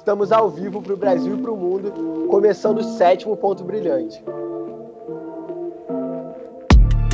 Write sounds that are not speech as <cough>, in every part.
Estamos ao vivo para o Brasil e para o mundo, começando o sétimo ponto brilhante.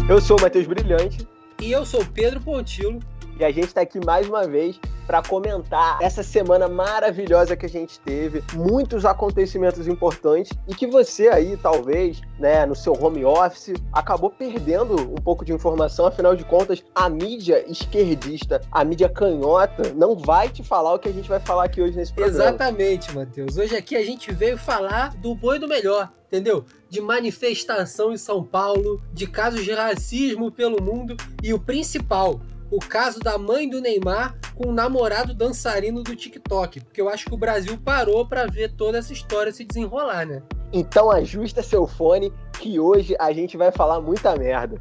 Eu sou o Matheus Brilhante. E eu sou o Pedro Pontilo. E a gente está aqui mais uma vez para comentar essa semana maravilhosa que a gente teve, muitos acontecimentos importantes e que você aí, talvez, né, no seu home office, acabou perdendo um pouco de informação, afinal de contas, a mídia esquerdista, a mídia canhota, não vai te falar o que a gente vai falar aqui hoje nesse programa. Exatamente, Matheus. Hoje aqui a gente veio falar do bom e do melhor, entendeu? De manifestação em São Paulo, de casos de racismo pelo mundo e o principal, o caso da mãe do Neymar com o namorado dançarino do TikTok, porque eu acho que o Brasil parou para ver toda essa história se desenrolar, né? Então ajusta seu fone que hoje a gente vai falar muita merda.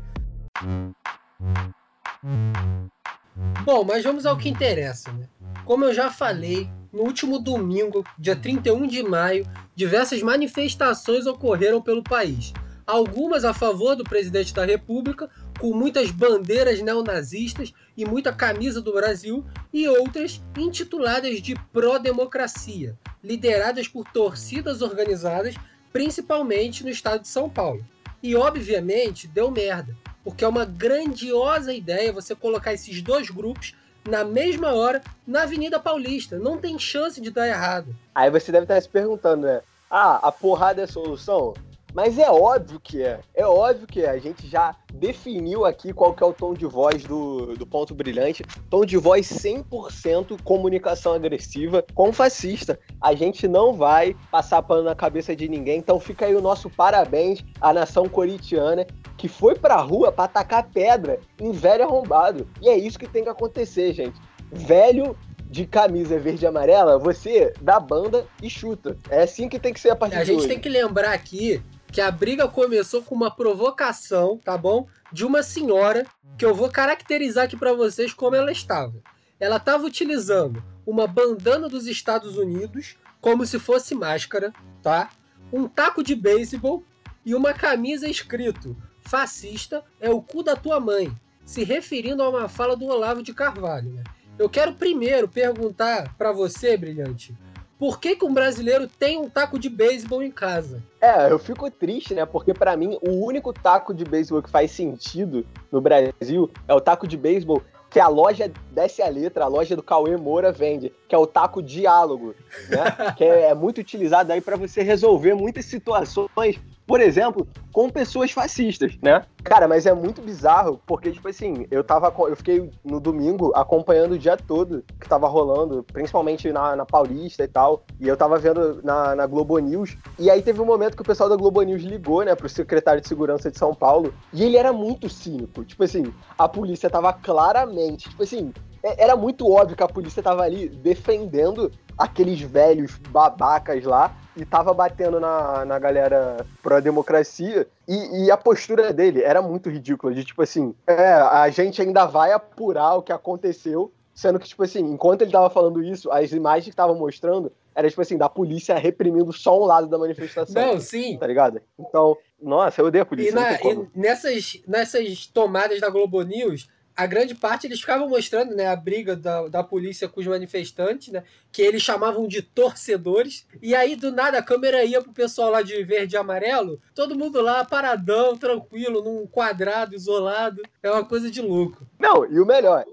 Bom, mas vamos ao que interessa, né? Como eu já falei, no último domingo, dia 31 de maio, diversas manifestações ocorreram pelo país. Algumas a favor do presidente da República, com muitas bandeiras neonazistas e muita camisa do Brasil, e outras intituladas de pró-democracia, lideradas por torcidas organizadas, principalmente no estado de São Paulo. E obviamente deu merda, porque é uma grandiosa ideia você colocar esses dois grupos na mesma hora na Avenida Paulista. Não tem chance de dar errado. Aí você deve estar se perguntando, né? Ah, a porrada é a solução? Mas é óbvio que é. É óbvio que é. A gente já definiu aqui qual que é o tom de voz do, do Ponto Brilhante. Tom de voz 100% comunicação agressiva com fascista. A gente não vai passar pano na cabeça de ninguém. Então fica aí o nosso parabéns à nação coritiana que foi pra rua pra atacar pedra em velho arrombado. E é isso que tem que acontecer, gente. Velho de camisa verde e amarela, você dá banda e chuta. É assim que tem que ser a partir A de gente hoje. tem que lembrar aqui que a briga começou com uma provocação, tá bom? De uma senhora que eu vou caracterizar aqui para vocês como ela estava. Ela estava utilizando uma bandana dos Estados Unidos como se fosse máscara, tá? Um taco de beisebol e uma camisa escrito fascista é o cu da tua mãe, se referindo a uma fala do Olavo de Carvalho, né? Eu quero primeiro perguntar para você, brilhante, por que, que um brasileiro tem um taco de beisebol em casa? É, eu fico triste, né? Porque para mim o único taco de beisebol que faz sentido no Brasil é o taco de beisebol que a loja desce a letra, a loja do Cauê Moura vende, que é o taco diálogo, né? <laughs> que é, muito utilizado aí para você resolver muitas situações por exemplo, com pessoas fascistas, né? Cara, mas é muito bizarro, porque, tipo assim, eu tava. Eu fiquei no domingo acompanhando o dia todo que tava rolando, principalmente na, na Paulista e tal. E eu tava vendo na, na Globo News. E aí teve um momento que o pessoal da Globo News ligou, né, pro secretário de segurança de São Paulo. E ele era muito cínico. Tipo assim, a polícia tava claramente, tipo assim, era muito óbvio que a polícia tava ali defendendo aqueles velhos babacas lá e tava batendo na, na galera pró-democracia. E, e, a postura dele era muito ridícula, de tipo assim, é, a gente ainda vai apurar o que aconteceu, sendo que, tipo assim, enquanto ele tava falando isso, as imagens que estavam mostrando era, tipo assim, da polícia reprimindo só um lado da manifestação. Não, sim. Tá ligado? Então, nossa, eu odeio a polícia. E, na, e nessas, nessas tomadas da Globo News, a grande parte eles ficavam mostrando né, a briga da, da polícia com os manifestantes, né, que eles chamavam de torcedores. E aí, do nada, a câmera ia pro pessoal lá de verde e amarelo, todo mundo lá paradão, tranquilo, num quadrado isolado. É uma coisa de louco. Não, e o melhor,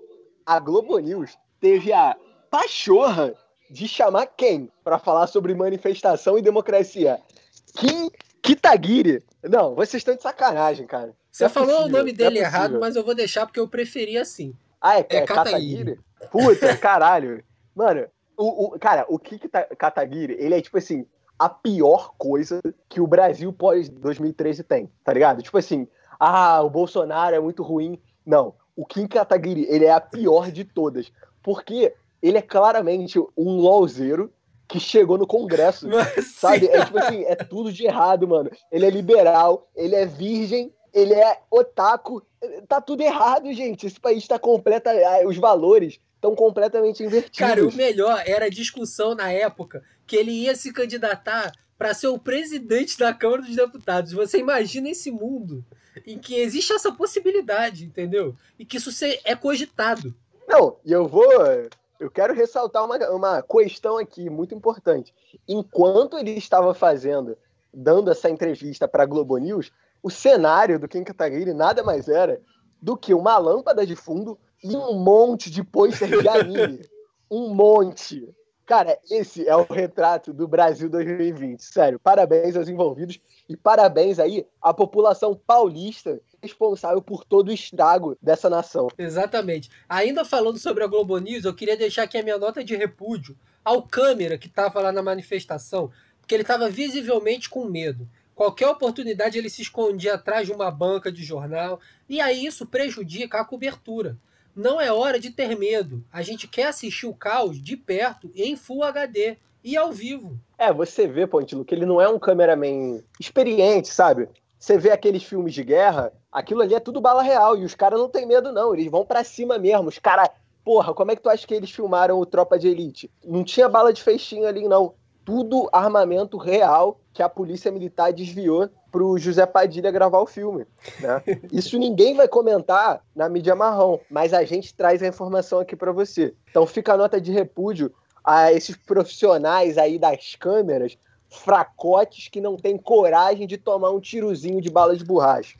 a Globo News teve a pachorra de chamar quem para falar sobre manifestação e democracia? Kim Kitaguiri. Não, vocês estão de sacanagem, cara. Você é falou possível, o nome dele é errado, mas eu vou deixar porque eu preferi assim. Ah, é, é, é Kataguiri? Puta, <laughs> caralho. Mano, o, o, cara, o Kiki Kataguiri, ele é tipo assim, a pior coisa que o Brasil pós 2013 tem, tá ligado? Tipo assim, ah, o Bolsonaro é muito ruim. Não, o Kim Kataguiri, ele é a pior de todas. Porque ele é claramente um lolzeiro que chegou no Congresso, <laughs> Mas, sabe? Sim. É tipo assim, é tudo de errado, mano. Ele é liberal, ele é virgem ele é otaku. Tá tudo errado, gente. Esse país tá completa. Os valores estão completamente invertidos. Cara, o melhor era a discussão na época que ele ia se candidatar para ser o presidente da Câmara dos Deputados. Você imagina esse mundo em que existe essa possibilidade, entendeu? E que isso é cogitado. Não, e eu vou eu quero ressaltar uma, uma questão aqui muito importante. Enquanto ele estava fazendo, dando essa entrevista para a Globo News, o cenário do Kim Kataguiri nada mais era do que uma lâmpada de fundo e um monte de pôster de anime. <laughs> um monte. Cara, esse é o retrato do Brasil 2020. Sério, parabéns aos envolvidos e parabéns aí à população paulista responsável por todo o estrago dessa nação. Exatamente. Ainda falando sobre a Globo News, eu queria deixar aqui a minha nota de repúdio ao câmera que estava lá na manifestação, porque ele estava visivelmente com medo. Qualquer oportunidade ele se escondia atrás de uma banca de jornal, e aí isso prejudica a cobertura. Não é hora de ter medo. A gente quer assistir o caos de perto em Full HD e ao vivo. É, você vê, Pontilo, que ele não é um cameraman experiente, sabe? Você vê aqueles filmes de guerra, aquilo ali é tudo bala real e os caras não têm medo, não. Eles vão para cima mesmo. Os caras. Porra, como é que tu acha que eles filmaram o Tropa de Elite? Não tinha bala de feixinho ali, não. Tudo armamento real que a polícia militar desviou pro José Padilha gravar o filme. Né? <laughs> Isso ninguém vai comentar na mídia marrom, mas a gente traz a informação aqui para você. Então fica a nota de repúdio a esses profissionais aí das câmeras, fracotes que não têm coragem de tomar um tirozinho de bala de borracha.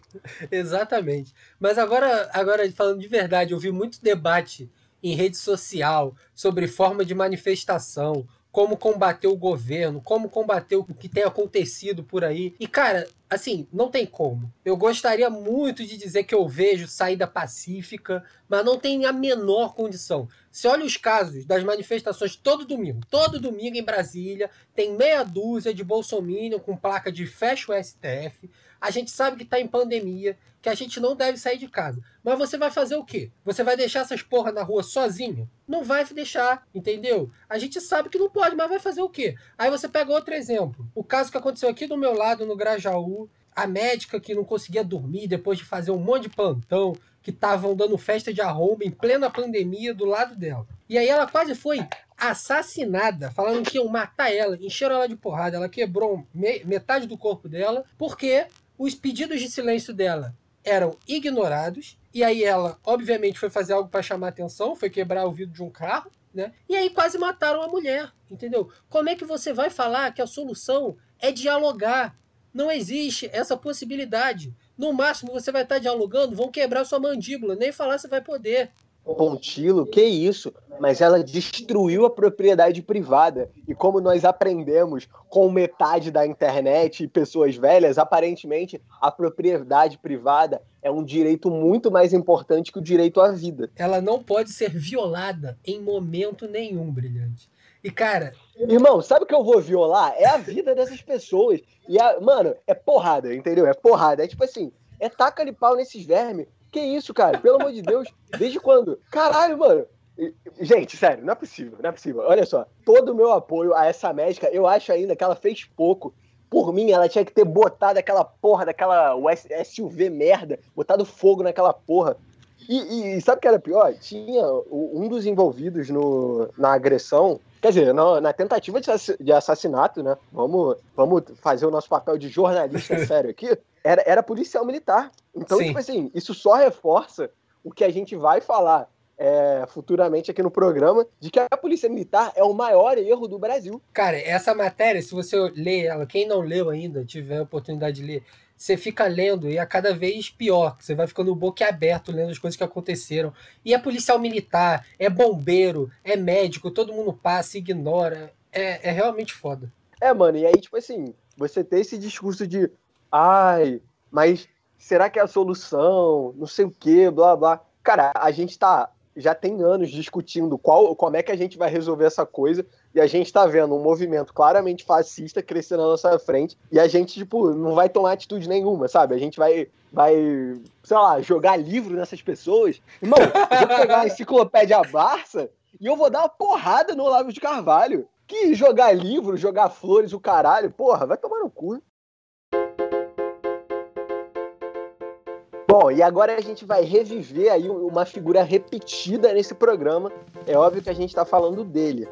Exatamente. Mas agora, agora falando de verdade, eu vi muito debate em rede social sobre forma de manifestação, como combater o governo, como combater o que tem acontecido por aí. E, cara, assim, não tem como. Eu gostaria muito de dizer que eu vejo saída pacífica, mas não tem a menor condição. Se olha os casos das manifestações todo domingo, todo domingo em Brasília, tem meia dúzia de bolsominion com placa de fecha o STF. A gente sabe que está em pandemia, que a gente não deve sair de casa. Mas você vai fazer o quê? Você vai deixar essas porra na rua sozinho? Não vai deixar, entendeu? A gente sabe que não pode, mas vai fazer o quê? Aí você pega outro exemplo. O caso que aconteceu aqui do meu lado, no Grajaú, a médica que não conseguia dormir depois de fazer um monte de plantão, que estavam dando festa de arromba em plena pandemia do lado dela. E aí ela quase foi assassinada, falando que iam matar ela, encheram ela de porrada, ela quebrou metade do corpo dela, porque os pedidos de silêncio dela eram ignorados. E aí ela, obviamente, foi fazer algo para chamar atenção, foi quebrar o vidro de um carro, né? E aí quase mataram a mulher, entendeu? Como é que você vai falar que a solução é dialogar? Não existe essa possibilidade. No máximo você vai estar dialogando, vão quebrar sua mandíbula, nem falar você vai poder. Pontilo, que isso? Mas ela destruiu a propriedade privada. E como nós aprendemos com metade da internet e pessoas velhas, aparentemente a propriedade privada é um direito muito mais importante que o direito à vida. Ela não pode ser violada em momento nenhum, brilhante. E cara. Irmão, sabe o que eu vou violar? É a vida dessas pessoas. E, a, mano, é porrada, entendeu? É porrada. É tipo assim, é taca-lhe pau nesses vermes que isso, cara? Pelo amor de Deus. Desde quando? Caralho, mano. Gente, sério, não é possível, não é possível. Olha só, todo o meu apoio a essa médica, eu acho ainda que ela fez pouco. Por mim, ela tinha que ter botado aquela porra daquela SUV merda, botado fogo naquela porra. E, e sabe o que era pior? Tinha um dos envolvidos no, na agressão, quer dizer, na, na tentativa de assassinato, né? Vamos, vamos fazer o nosso papel de jornalista <laughs> sério aqui era, era policial militar. Então, Sim. tipo assim, isso só reforça o que a gente vai falar é, futuramente aqui no programa, de que a polícia militar é o maior erro do Brasil. Cara, essa matéria, se você ler ela, quem não leu ainda, tiver a oportunidade de ler, você fica lendo e é cada vez pior. Você vai ficando boquiaberto lendo as coisas que aconteceram. E é policial militar, é bombeiro, é médico, todo mundo passa, ignora. É, é realmente foda. É, mano, e aí, tipo assim, você ter esse discurso de ai, mas será que é a solução? Não sei o que, blá blá. Cara, a gente tá já tem anos discutindo qual, como é que a gente vai resolver essa coisa, e a gente tá vendo um movimento claramente fascista crescer na nossa frente, e a gente, tipo, não vai tomar atitude nenhuma, sabe? A gente vai, vai sei lá, jogar livro nessas pessoas. Irmão, eu vou pegar a enciclopédia Barça e eu vou dar uma porrada no Olavo de Carvalho. Que jogar livro, jogar flores, o caralho, porra, vai tomar no cu. Bom, e agora a gente vai reviver aí uma figura repetida nesse programa. É óbvio que a gente está falando dele.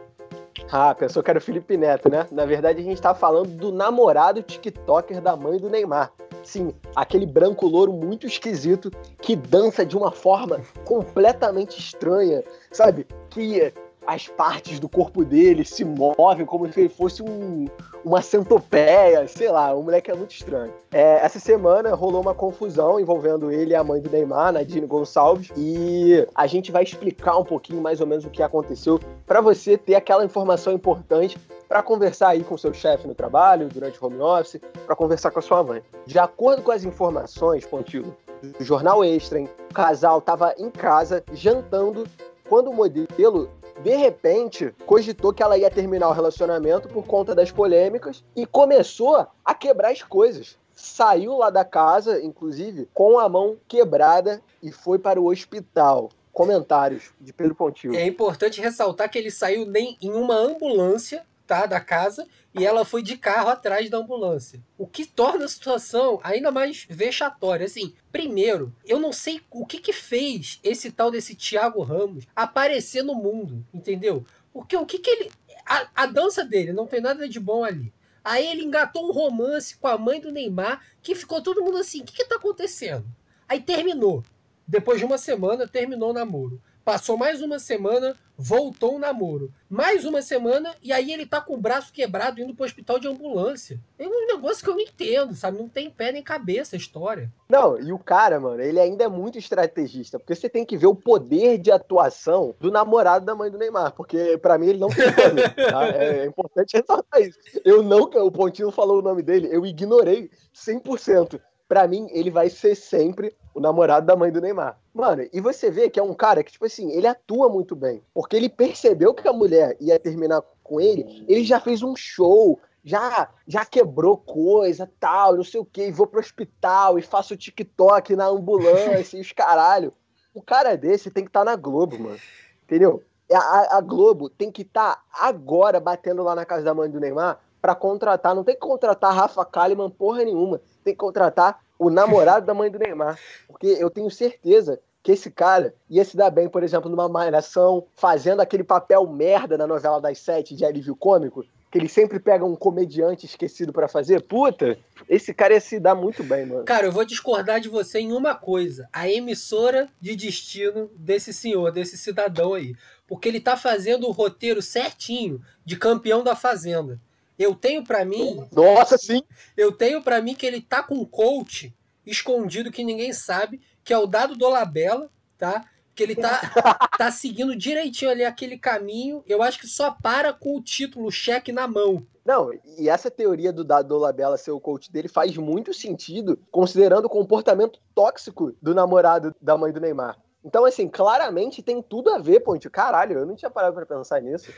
Ah, pensou que era o Felipe Neto, né? Na verdade, a gente está falando do namorado TikToker da mãe do Neymar. Sim, aquele branco louro muito esquisito que dança de uma forma completamente estranha, sabe? Que as partes do corpo dele se movem como se ele fosse um, uma centopeia, sei lá, o moleque é muito estranho. É, essa semana rolou uma confusão envolvendo ele e a mãe do Neymar, Nadine Gonçalves, e a gente vai explicar um pouquinho mais ou menos o que aconteceu para você ter aquela informação importante para conversar aí com seu chefe no trabalho, durante o home office, para conversar com a sua mãe. De acordo com as informações, Pontilho, do jornal Extra, hein, o casal estava em casa jantando quando o modelo de repente, cogitou que ela ia terminar o relacionamento por conta das polêmicas e começou a quebrar as coisas. Saiu lá da casa, inclusive, com a mão quebrada e foi para o hospital. Comentários de Pedro Pontil. É importante ressaltar que ele saiu nem em uma ambulância tá, da casa e ela foi de carro atrás da ambulância. O que torna a situação ainda mais vexatória. Assim, primeiro, eu não sei o que que fez esse tal desse Thiago Ramos aparecer no mundo, entendeu? Porque o que que ele... A, a dança dele não tem nada de bom ali. Aí ele engatou um romance com a mãe do Neymar, que ficou todo mundo assim, o que que tá acontecendo? Aí terminou. Depois de uma semana, terminou o namoro. Passou mais uma semana, voltou um namoro. Mais uma semana, e aí ele tá com o braço quebrado indo pro hospital de ambulância. É um negócio que eu não entendo, sabe? Não tem pé nem cabeça a história. Não, e o cara, mano, ele ainda é muito estrategista, porque você tem que ver o poder de atuação do namorado da mãe do Neymar, porque para mim ele não tem poder, tá? <laughs> É, é importante ressaltar isso. Eu não, o Pontinho falou o nome dele, eu ignorei 100% para mim, ele vai ser sempre o namorado da mãe do Neymar. Mano, e você vê que é um cara que, tipo assim, ele atua muito bem. Porque ele percebeu que a mulher ia terminar com ele, ele já fez um show, já já quebrou coisa, tal, não sei o que, e vou pro hospital e faço TikTok na ambulância e os caralho. O cara desse tem que estar tá na Globo, mano. Entendeu? A, a Globo tem que estar tá agora batendo lá na casa da mãe do Neymar para contratar. Não tem que contratar Rafa Kalimann porra nenhuma tem que contratar o namorado da mãe do Neymar. Porque eu tenho certeza que esse cara ia se dar bem, por exemplo, numa malhação, fazendo aquele papel merda na novela das sete de alívio cômico, que ele sempre pega um comediante esquecido para fazer. Puta, esse cara ia se dar muito bem, mano. Cara, eu vou discordar de você em uma coisa: a emissora de destino desse senhor, desse cidadão aí. Porque ele tá fazendo o roteiro certinho de campeão da Fazenda. Eu tenho para mim. Nossa, sim! Eu tenho para mim que ele tá com um coach escondido que ninguém sabe, que é o Dado Dolabella, tá? Que ele tá, <laughs> tá seguindo direitinho ali aquele caminho. Eu acho que só para com o título, o cheque na mão. Não, e essa teoria do Dado Dolabella ser o coach dele faz muito sentido, considerando o comportamento tóxico do namorado da mãe do Neymar. Então, assim, claramente tem tudo a ver, Ponte. Caralho, eu não tinha parado para pensar nisso.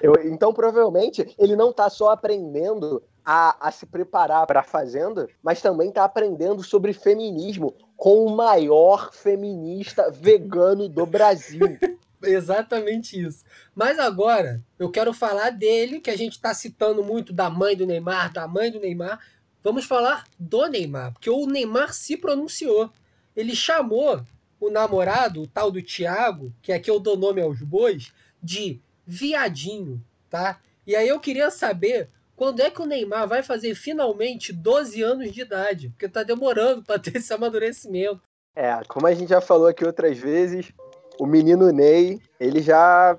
Eu, então, provavelmente, ele não está só aprendendo a, a se preparar para a Fazenda, mas também está aprendendo sobre feminismo com o maior feminista vegano do Brasil. <laughs> Exatamente isso. Mas agora, eu quero falar dele, que a gente está citando muito da mãe do Neymar, da mãe do Neymar. Vamos falar do Neymar, porque o Neymar se pronunciou. Ele chamou o namorado, o tal do Thiago, que aqui eu dou nome aos bois, de viadinho, tá? E aí eu queria saber quando é que o Neymar vai fazer finalmente 12 anos de idade, porque tá demorando para ter esse amadurecimento. É, como a gente já falou aqui outras vezes, o menino Ney, ele já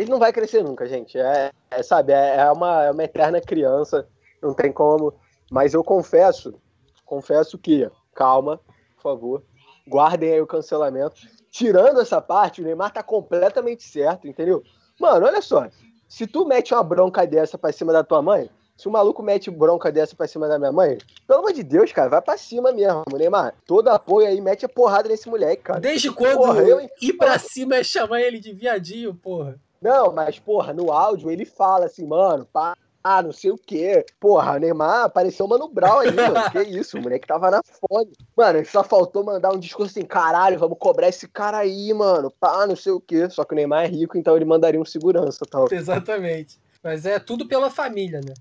ele não vai crescer nunca, gente. É, é sabe, é, é uma, é uma eterna criança, não tem como. Mas eu confesso, confesso que, calma, por favor, guardem aí o cancelamento. Tirando essa parte, o Neymar tá completamente certo, entendeu? Mano, olha só. Se tu mete uma bronca dessa pra cima da tua mãe, se o maluco mete bronca dessa pra cima da minha mãe, pelo amor de Deus, cara, vai pra cima mesmo, Neymar. Todo apoio aí, mete a porrada nesse moleque, cara. Desde quando porra, eu... ir pra cima é chamar ele de viadinho, porra? Não, mas, porra, no áudio ele fala assim, mano, pá, ah, não sei o quê. Porra, o Neymar apareceu o Mano Brown aí, mano. Que isso, o moleque tava na fome. Mano, só faltou mandar um discurso assim, caralho, vamos cobrar esse cara aí, mano. Pá, não sei o quê. Só que o Neymar é rico, então ele mandaria um segurança tal. Exatamente. Mas é tudo pela família, né?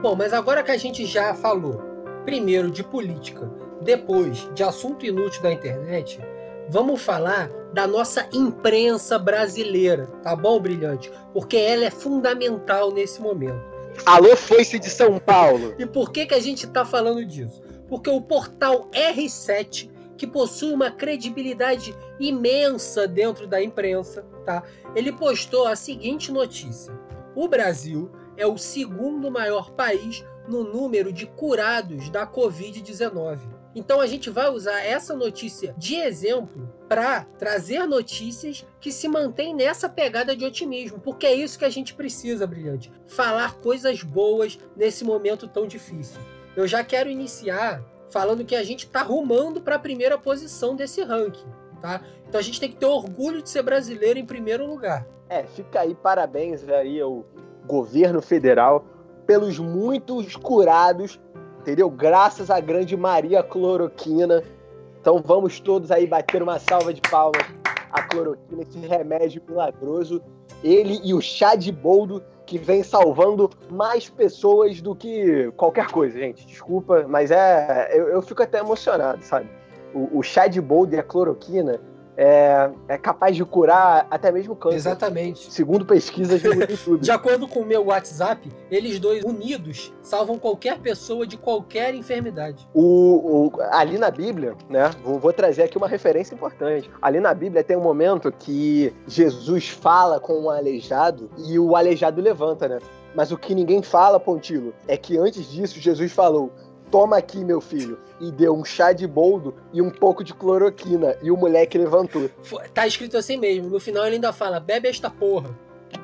Bom, mas agora que a gente já falou, primeiro de política, depois de assunto inútil da internet, vamos falar da nossa imprensa brasileira, tá bom, Brilhante? Porque ela é fundamental nesse momento. Alô, foice de São Paulo! <laughs> e por que, que a gente está falando disso? Porque o portal R7 que possui uma credibilidade imensa dentro da imprensa, tá? Ele postou a seguinte notícia: O Brasil é o segundo maior país no número de curados da Covid-19. Então a gente vai usar essa notícia de exemplo para trazer notícias que se mantêm nessa pegada de otimismo, porque é isso que a gente precisa, brilhante. Falar coisas boas nesse momento tão difícil. Eu já quero iniciar falando que a gente está rumando para a primeira posição desse ranking, tá? Então a gente tem que ter orgulho de ser brasileiro em primeiro lugar. É, fica aí parabéns aí ao governo federal pelos muitos curados, entendeu? Graças à grande Maria Cloroquina. Então vamos todos aí bater uma salva de palmas à cloroquina, esse remédio milagroso. Ele e o chá de boldo que vem salvando mais pessoas do que qualquer coisa, gente. Desculpa, mas é. Eu, eu fico até emocionado, sabe? O, o chá de boldo e a cloroquina é, é capaz de curar até mesmo câncer. Exatamente. Segundo pesquisas do <laughs> YouTube. De acordo com o meu WhatsApp, eles dois unidos salvam qualquer pessoa de qualquer enfermidade. O, o ali na Bíblia, né? Vou, vou, trazer aqui uma referência importante. Ali na Bíblia tem um momento que Jesus fala com um aleijado e o aleijado levanta, né? Mas o que ninguém fala, Pontilo, é que antes disso Jesus falou: toma aqui, meu filho. E deu um chá de boldo e um pouco de cloroquina. E o moleque levantou. Tá escrito assim mesmo. No final ele ainda fala: bebe esta porra.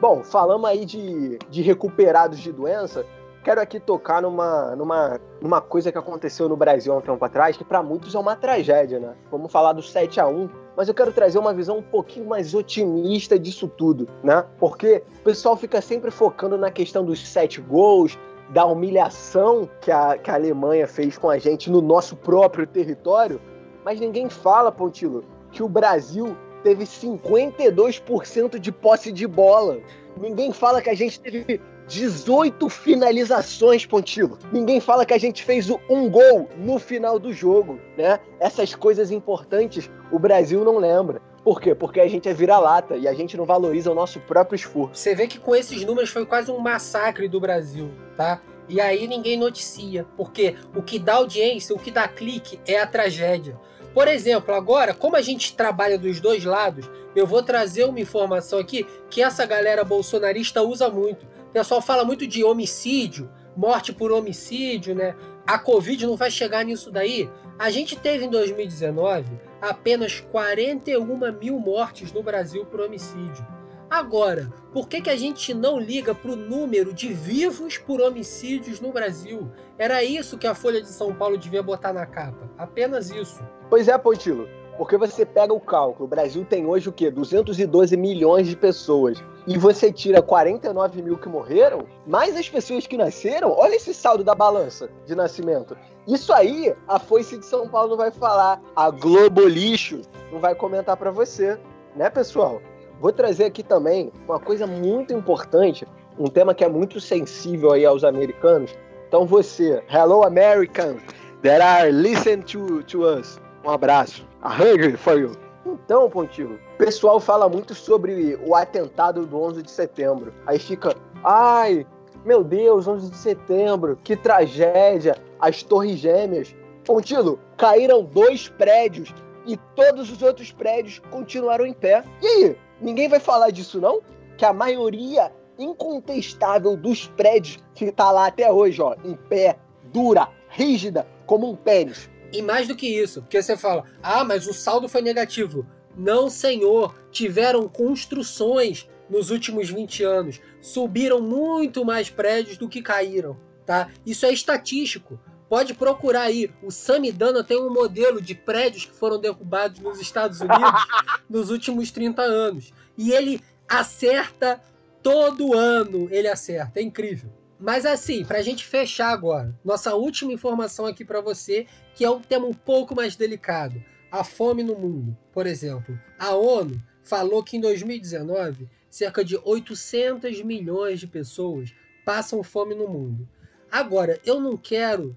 Bom, falamos aí de, de recuperados de doença. Quero aqui tocar numa, numa, numa coisa que aconteceu no Brasil há um tempo atrás, que para muitos é uma tragédia, né? Vamos falar do 7 a 1 mas eu quero trazer uma visão um pouquinho mais otimista disso tudo, né? Porque o pessoal fica sempre focando na questão dos sete gols, da humilhação que a, que a Alemanha fez com a gente no nosso próprio território, mas ninguém fala, Pontilo, que o Brasil teve 52% de posse de bola. Ninguém fala que a gente teve 18 finalizações, Pontilo. Ninguém fala que a gente fez um gol no final do jogo, né? Essas coisas importantes o Brasil não lembra. Por quê? Porque a gente é vira-lata e a gente não valoriza o nosso próprio esforço. Você vê que com esses números foi quase um massacre do Brasil, tá? E aí ninguém noticia, porque o que dá audiência, o que dá clique é a tragédia. Por exemplo, agora, como a gente trabalha dos dois lados, eu vou trazer uma informação aqui que essa galera bolsonarista usa muito. O pessoal fala muito de homicídio, morte por homicídio, né? A Covid não vai chegar nisso daí. A gente teve em 2019 apenas 41 mil mortes no Brasil por homicídio. Agora, por que, que a gente não liga para o número de vivos por homicídios no Brasil? Era isso que a Folha de São Paulo devia botar na capa. Apenas isso. Pois é, Pontilo. Porque você pega o cálculo, o Brasil tem hoje o quê? 212 milhões de pessoas. E você tira 49 mil que morreram, mais as pessoas que nasceram, olha esse saldo da balança de nascimento. Isso aí, a Foice de São Paulo não vai falar. A Globo Lixo não vai comentar para você, né, pessoal? Vou trazer aqui também uma coisa muito importante, um tema que é muito sensível aí aos americanos. Então você, hello Americans that are listening to, to us. Um abraço. A hug for you. Então, Pontilho, o pessoal fala muito sobre o atentado do 11 de setembro. Aí fica, ai, meu Deus, 11 de setembro, que tragédia, as torres gêmeas. Pontilo, caíram dois prédios e todos os outros prédios continuaram em pé. E aí, ninguém vai falar disso não? Que a maioria incontestável dos prédios que tá lá até hoje, ó, em pé, dura, rígida, como um pênis. E mais do que isso, porque você fala, ah, mas o saldo foi negativo. Não, senhor, tiveram construções nos últimos 20 anos. Subiram muito mais prédios do que caíram, tá? Isso é estatístico. Pode procurar aí. O Samidana tem um modelo de prédios que foram derrubados nos Estados Unidos <laughs> nos últimos 30 anos. E ele acerta todo ano. Ele acerta. É incrível. Mas assim, para a gente fechar agora, nossa última informação aqui para você, que é um tema um pouco mais delicado, a fome no mundo. Por exemplo, a ONU falou que em 2019 cerca de 800 milhões de pessoas passam fome no mundo. Agora, eu não quero,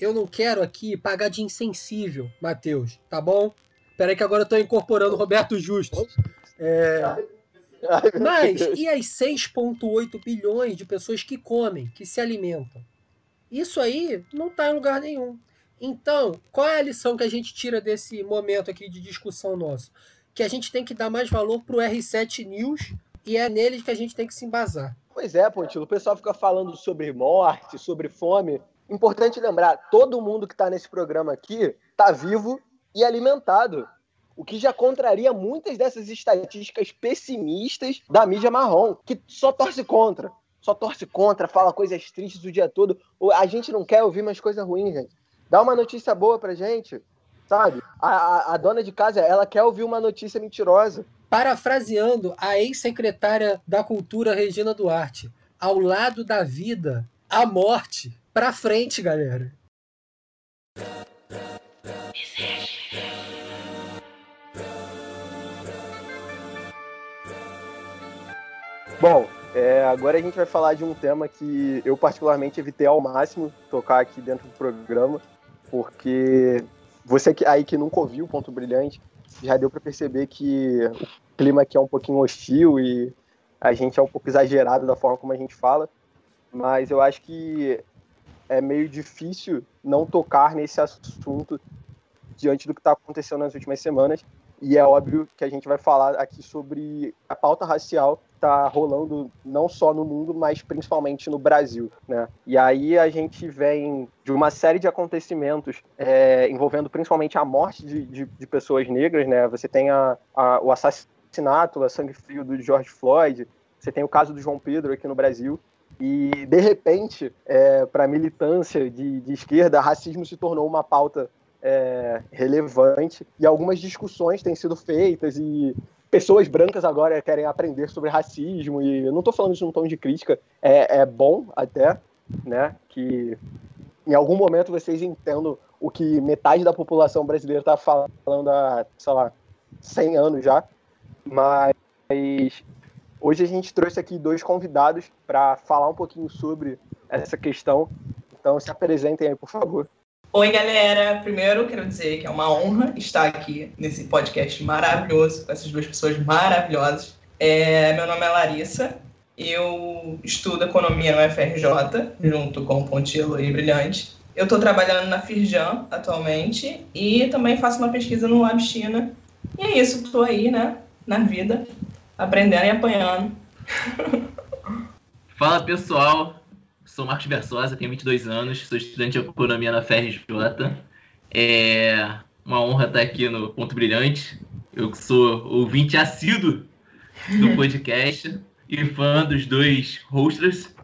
eu não quero aqui pagar de insensível, Matheus, tá bom? Peraí que agora eu tô incorporando Roberto Justo. É, mas e as 6,8 bilhões de pessoas que comem, que se alimentam? Isso aí não está em lugar nenhum. Então, qual é a lição que a gente tira desse momento aqui de discussão nosso? Que a gente tem que dar mais valor pro R7 News e é neles que a gente tem que se embasar. Pois é, Pontilo, o pessoal fica falando sobre morte, sobre fome. Importante lembrar, todo mundo que está nesse programa aqui está vivo e alimentado. O que já contraria muitas dessas estatísticas pessimistas da mídia marrom, que só torce contra. Só torce contra, fala coisas tristes o dia todo. A gente não quer ouvir mais coisa ruim, gente. Dá uma notícia boa pra gente, sabe? A, a, a dona de casa, ela quer ouvir uma notícia mentirosa. Parafraseando a ex-secretária da Cultura Regina Duarte, ao lado da vida, a morte. Pra frente, galera. Bom, é, agora a gente vai falar de um tema que eu particularmente evitei ao máximo tocar aqui dentro do programa, porque você aí que nunca ouviu o Ponto Brilhante, já deu para perceber que o clima aqui é um pouquinho hostil e a gente é um pouco exagerado da forma como a gente fala, mas eu acho que é meio difícil não tocar nesse assunto diante do que está acontecendo nas últimas semanas. E é óbvio que a gente vai falar aqui sobre a pauta racial está rolando não só no mundo, mas principalmente no Brasil. Né? E aí a gente vem de uma série de acontecimentos é, envolvendo principalmente a morte de, de, de, pessoas negras. Né? Você tem a, a, o assassinato, a sangue frio do George Floyd, você tem o caso do João Pedro aqui no Brasil. E, de repente, é, para a militância de, de esquerda, racismo se tornou uma pauta é, relevante e algumas discussões têm sido feitas e pessoas brancas agora querem aprender sobre racismo e eu não estou falando isso num tom de crítica, é, é bom até, né, que em algum momento vocês entendam o que metade da população brasileira está falando há, sei lá, 100 anos já, mas hoje a gente trouxe aqui dois convidados para falar um pouquinho sobre essa questão, então se apresentem aí, por favor. Oi, galera. Primeiro, quero dizer que é uma honra estar aqui nesse podcast maravilhoso com essas duas pessoas maravilhosas. É, meu nome é Larissa. Eu estudo economia no FRJ, junto com o Pontilo e Brilhante. Eu estou trabalhando na Firjan atualmente e também faço uma pesquisa no Lab China. E é isso, estou aí, né, na vida, aprendendo e apanhando. <laughs> Fala pessoal, sou Marcos Versosa, tenho 22 anos, sou estudante de economia na FRJ. É uma honra estar aqui no Ponto Brilhante. Eu sou ouvinte assíduo do <laughs> podcast e fã dos dois hosters.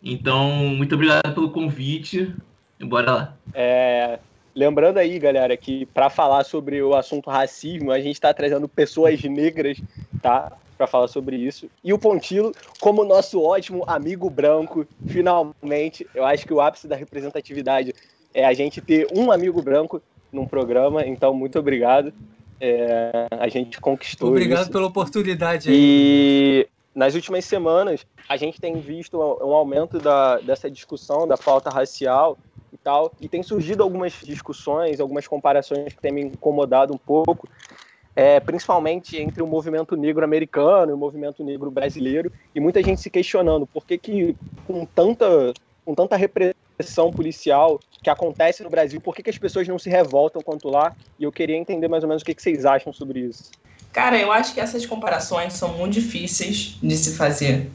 Então, muito obrigado pelo convite. E bora lá. É, lembrando aí, galera, que para falar sobre o assunto racismo, a gente está trazendo pessoas negras, tá? Para falar sobre isso. E o Pontilo, como nosso ótimo amigo branco, finalmente, eu acho que o ápice da representatividade é a gente ter um amigo branco num programa, então muito obrigado. É, a gente conquistou Obrigado isso. pela oportunidade. E nas últimas semanas, a gente tem visto um aumento da, dessa discussão da pauta racial e tal, e tem surgido algumas discussões, algumas comparações que têm me incomodado um pouco, é, principalmente entre o movimento negro americano e o movimento negro brasileiro, e muita gente se questionando por que, que com, tanta, com tanta repressão policial que acontece no Brasil, por que, que as pessoas não se revoltam quanto lá? E eu queria entender mais ou menos o que, que vocês acham sobre isso. Cara, eu acho que essas comparações são muito difíceis de se fazer.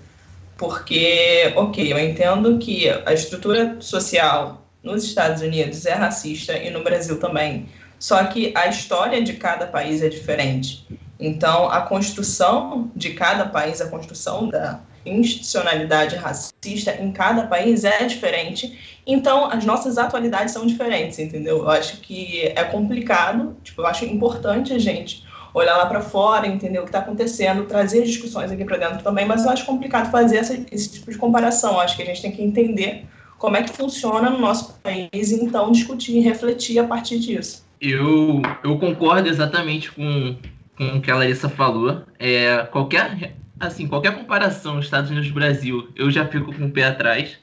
Porque, ok, eu entendo que a estrutura social nos Estados Unidos é racista e no Brasil também. Só que a história de cada país é diferente. Então, a construção de cada país, a construção da institucionalidade racista em cada país é diferente. Então, as nossas atualidades são diferentes, entendeu? Eu acho que é complicado, tipo, eu acho importante a gente olhar lá para fora, entender o que está acontecendo, trazer discussões aqui para dentro também, mas eu acho complicado fazer essa, esse tipo de comparação. Eu acho que a gente tem que entender como é que funciona no nosso país e então discutir e refletir a partir disso. Eu, eu concordo exatamente com, com o que a Larissa falou. É, qualquer, assim, qualquer comparação Estados Unidos Brasil, eu já fico com o pé atrás.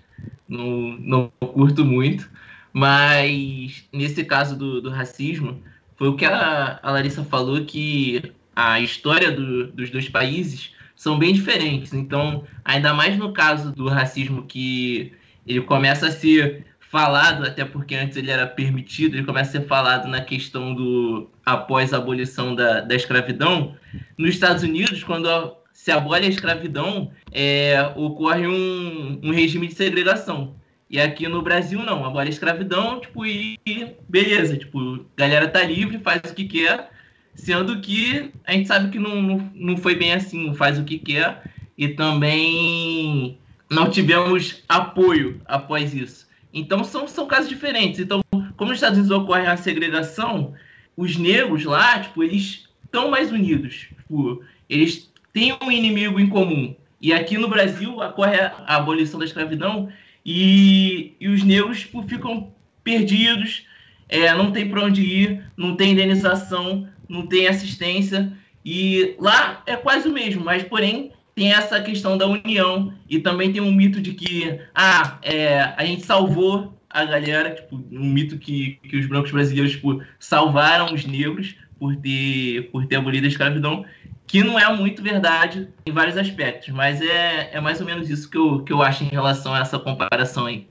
Não, não curto muito. Mas nesse caso do, do racismo, foi o que a, a Larissa falou, que a história do, dos dois países são bem diferentes. Então, ainda mais no caso do racismo que ele começa a ser falado, até porque antes ele era permitido, ele começa a ser falado na questão do após a abolição da, da escravidão. Nos Estados Unidos, quando se abole a escravidão, é, ocorre um, um regime de segregação. E aqui no Brasil, não. Abole a escravidão, tipo, e beleza, tipo, galera tá livre, faz o que quer, sendo que a gente sabe que não, não, foi bem assim, faz o que quer, e também não tivemos apoio após isso. Então são, são casos diferentes. Então, como nos Estados Unidos ocorre a segregação, os negros lá, tipo, eles estão mais unidos. Tipo, eles têm um inimigo em comum. E aqui no Brasil ocorre a, a abolição da escravidão e, e os negros tipo, ficam perdidos, é, não tem para onde ir, não tem indenização, não tem assistência. E lá é quase o mesmo, mas porém tem essa questão da união e também tem um mito de que ah, é, a gente salvou a galera, tipo, um mito que, que os brancos brasileiros tipo, salvaram os negros por ter, por ter abolido a escravidão, que não é muito verdade em vários aspectos, mas é, é mais ou menos isso que eu, que eu acho em relação a essa comparação aí.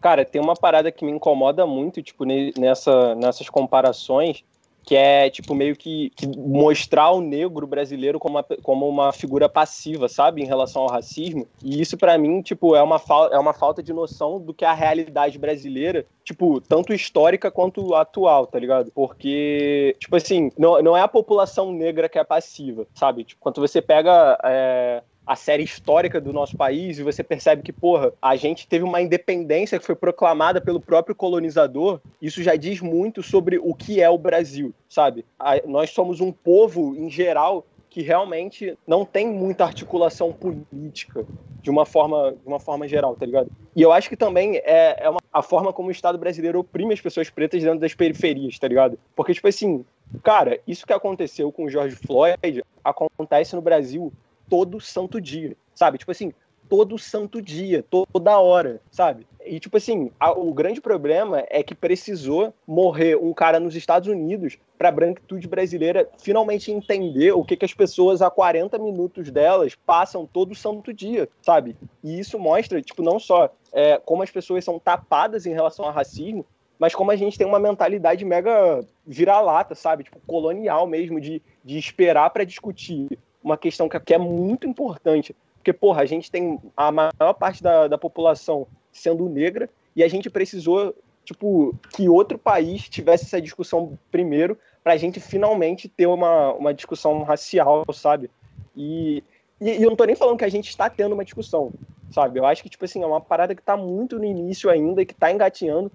Cara, tem uma parada que me incomoda muito, tipo, nessa, nessas comparações, que é tipo meio que, que, mostrar o negro brasileiro como uma, como uma figura passiva, sabe, em relação ao racismo. E isso para mim, tipo, é uma, é uma falta de noção do que é a realidade brasileira, tipo, tanto histórica quanto atual, tá ligado? Porque, tipo assim, não, não é a população negra que é passiva, sabe? Tipo, quando você pega é, a série histórica do nosso país e você percebe que, porra, a gente teve uma independência que foi proclamada pelo próprio colonizador, isso já diz muito sobre o que é o Brasil, sabe? A, nós somos um povo, em geral, que realmente não tem muita articulação política de uma forma, de uma forma geral, tá ligado? E eu acho que também é, é uma, a forma como o Estado brasileiro oprime as pessoas pretas dentro das periferias, tá ligado? Porque, tipo assim, cara, isso que aconteceu com o George Floyd acontece no Brasil todo santo dia, sabe? Tipo assim, todo santo dia, toda hora, sabe? E, tipo assim, a, o grande problema é que precisou morrer um cara nos Estados Unidos para a branquitude brasileira finalmente entender o que, que as pessoas a 40 minutos delas passam todo santo dia, sabe? E isso mostra, tipo, não só é, como as pessoas são tapadas em relação ao racismo, mas como a gente tem uma mentalidade mega vira-lata, sabe? Tipo, colonial mesmo, de, de esperar para discutir uma questão que é muito importante. Porque, porra, a gente tem a maior parte da, da população sendo negra e a gente precisou, tipo, que outro país tivesse essa discussão primeiro para a gente finalmente ter uma, uma discussão racial, sabe? E, e, e, eu não tô nem falando que a gente está tendo uma discussão, sabe? Eu acho que, tipo assim, é uma parada que está muito no início ainda e que está engatinhando,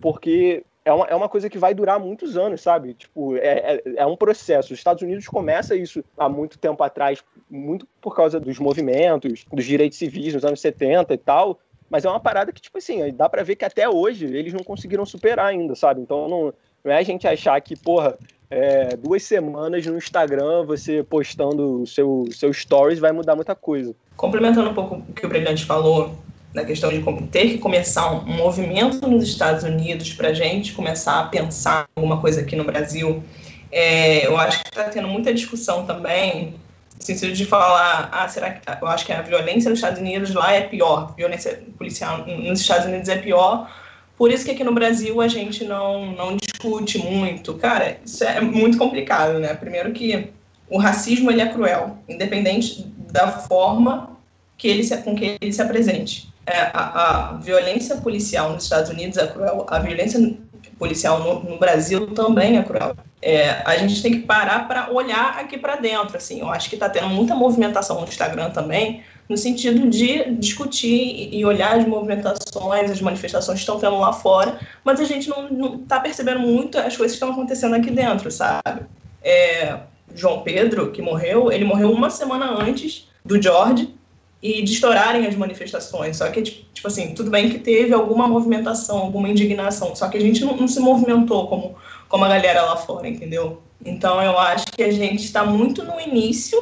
porque é uma, é uma coisa que vai durar muitos anos, sabe? Tipo, é, é, é, um processo. Os Estados Unidos começa isso há muito tempo atrás, muito por causa dos movimentos, dos direitos civis nos anos 70 e tal. Mas é uma parada que, tipo assim, dá para ver que até hoje eles não conseguiram superar ainda, sabe? Então não, não é a gente achar que, porra, é, duas semanas no Instagram você postando o seu, seu stories vai mudar muita coisa. Complementando um pouco o que o Brilhante falou da questão de ter que começar um movimento nos Estados Unidos para a gente começar a pensar alguma coisa aqui no Brasil. É, eu acho que está tendo muita discussão também, no sentido de falar, ah, será que eu acho que a violência nos Estados Unidos lá é pior, violência policial nos Estados Unidos é pior, por isso que aqui no Brasil a gente não, não discute muito. Cara, isso é muito complicado, né? Primeiro que o racismo ele é cruel, independente da forma que ele se, com que ele se apresente a, a, violência policial nos Estados Unidos é cruel, a violência policial no, no Brasil também é cruel. É, a gente tem que parar para olhar aqui para dentro. Assim, eu acho que está tendo muita movimentação no Instagram também, no sentido de discutir e olhar as movimentações, as manifestações que estão tendo lá fora, mas a gente não está percebendo muito as coisas que estão acontecendo aqui dentro, sabe? É, João Pedro, que morreu, ele morreu uma semana antes do George, e de estourarem as manifestações. Só que, tipo assim, tudo bem que teve alguma movimentação, alguma indignação, só que a gente não, não se movimentou como, como a galera lá fora, entendeu? Então eu acho que a gente está muito no início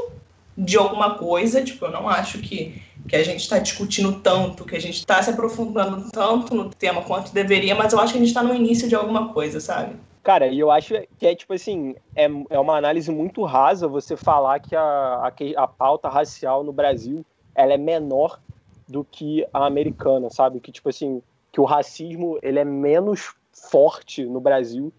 de alguma coisa, tipo, eu não acho que, que a gente está discutindo tanto, que a gente está se aprofundando tanto no tema quanto deveria, mas eu acho que a gente está no início de alguma coisa, sabe? Cara, e eu acho que é tipo assim, é, é uma análise muito rasa você falar que a, a, a pauta racial no Brasil ela é menor do que a americana, sabe? Que, tipo assim, que o racismo ele é menos forte no Brasil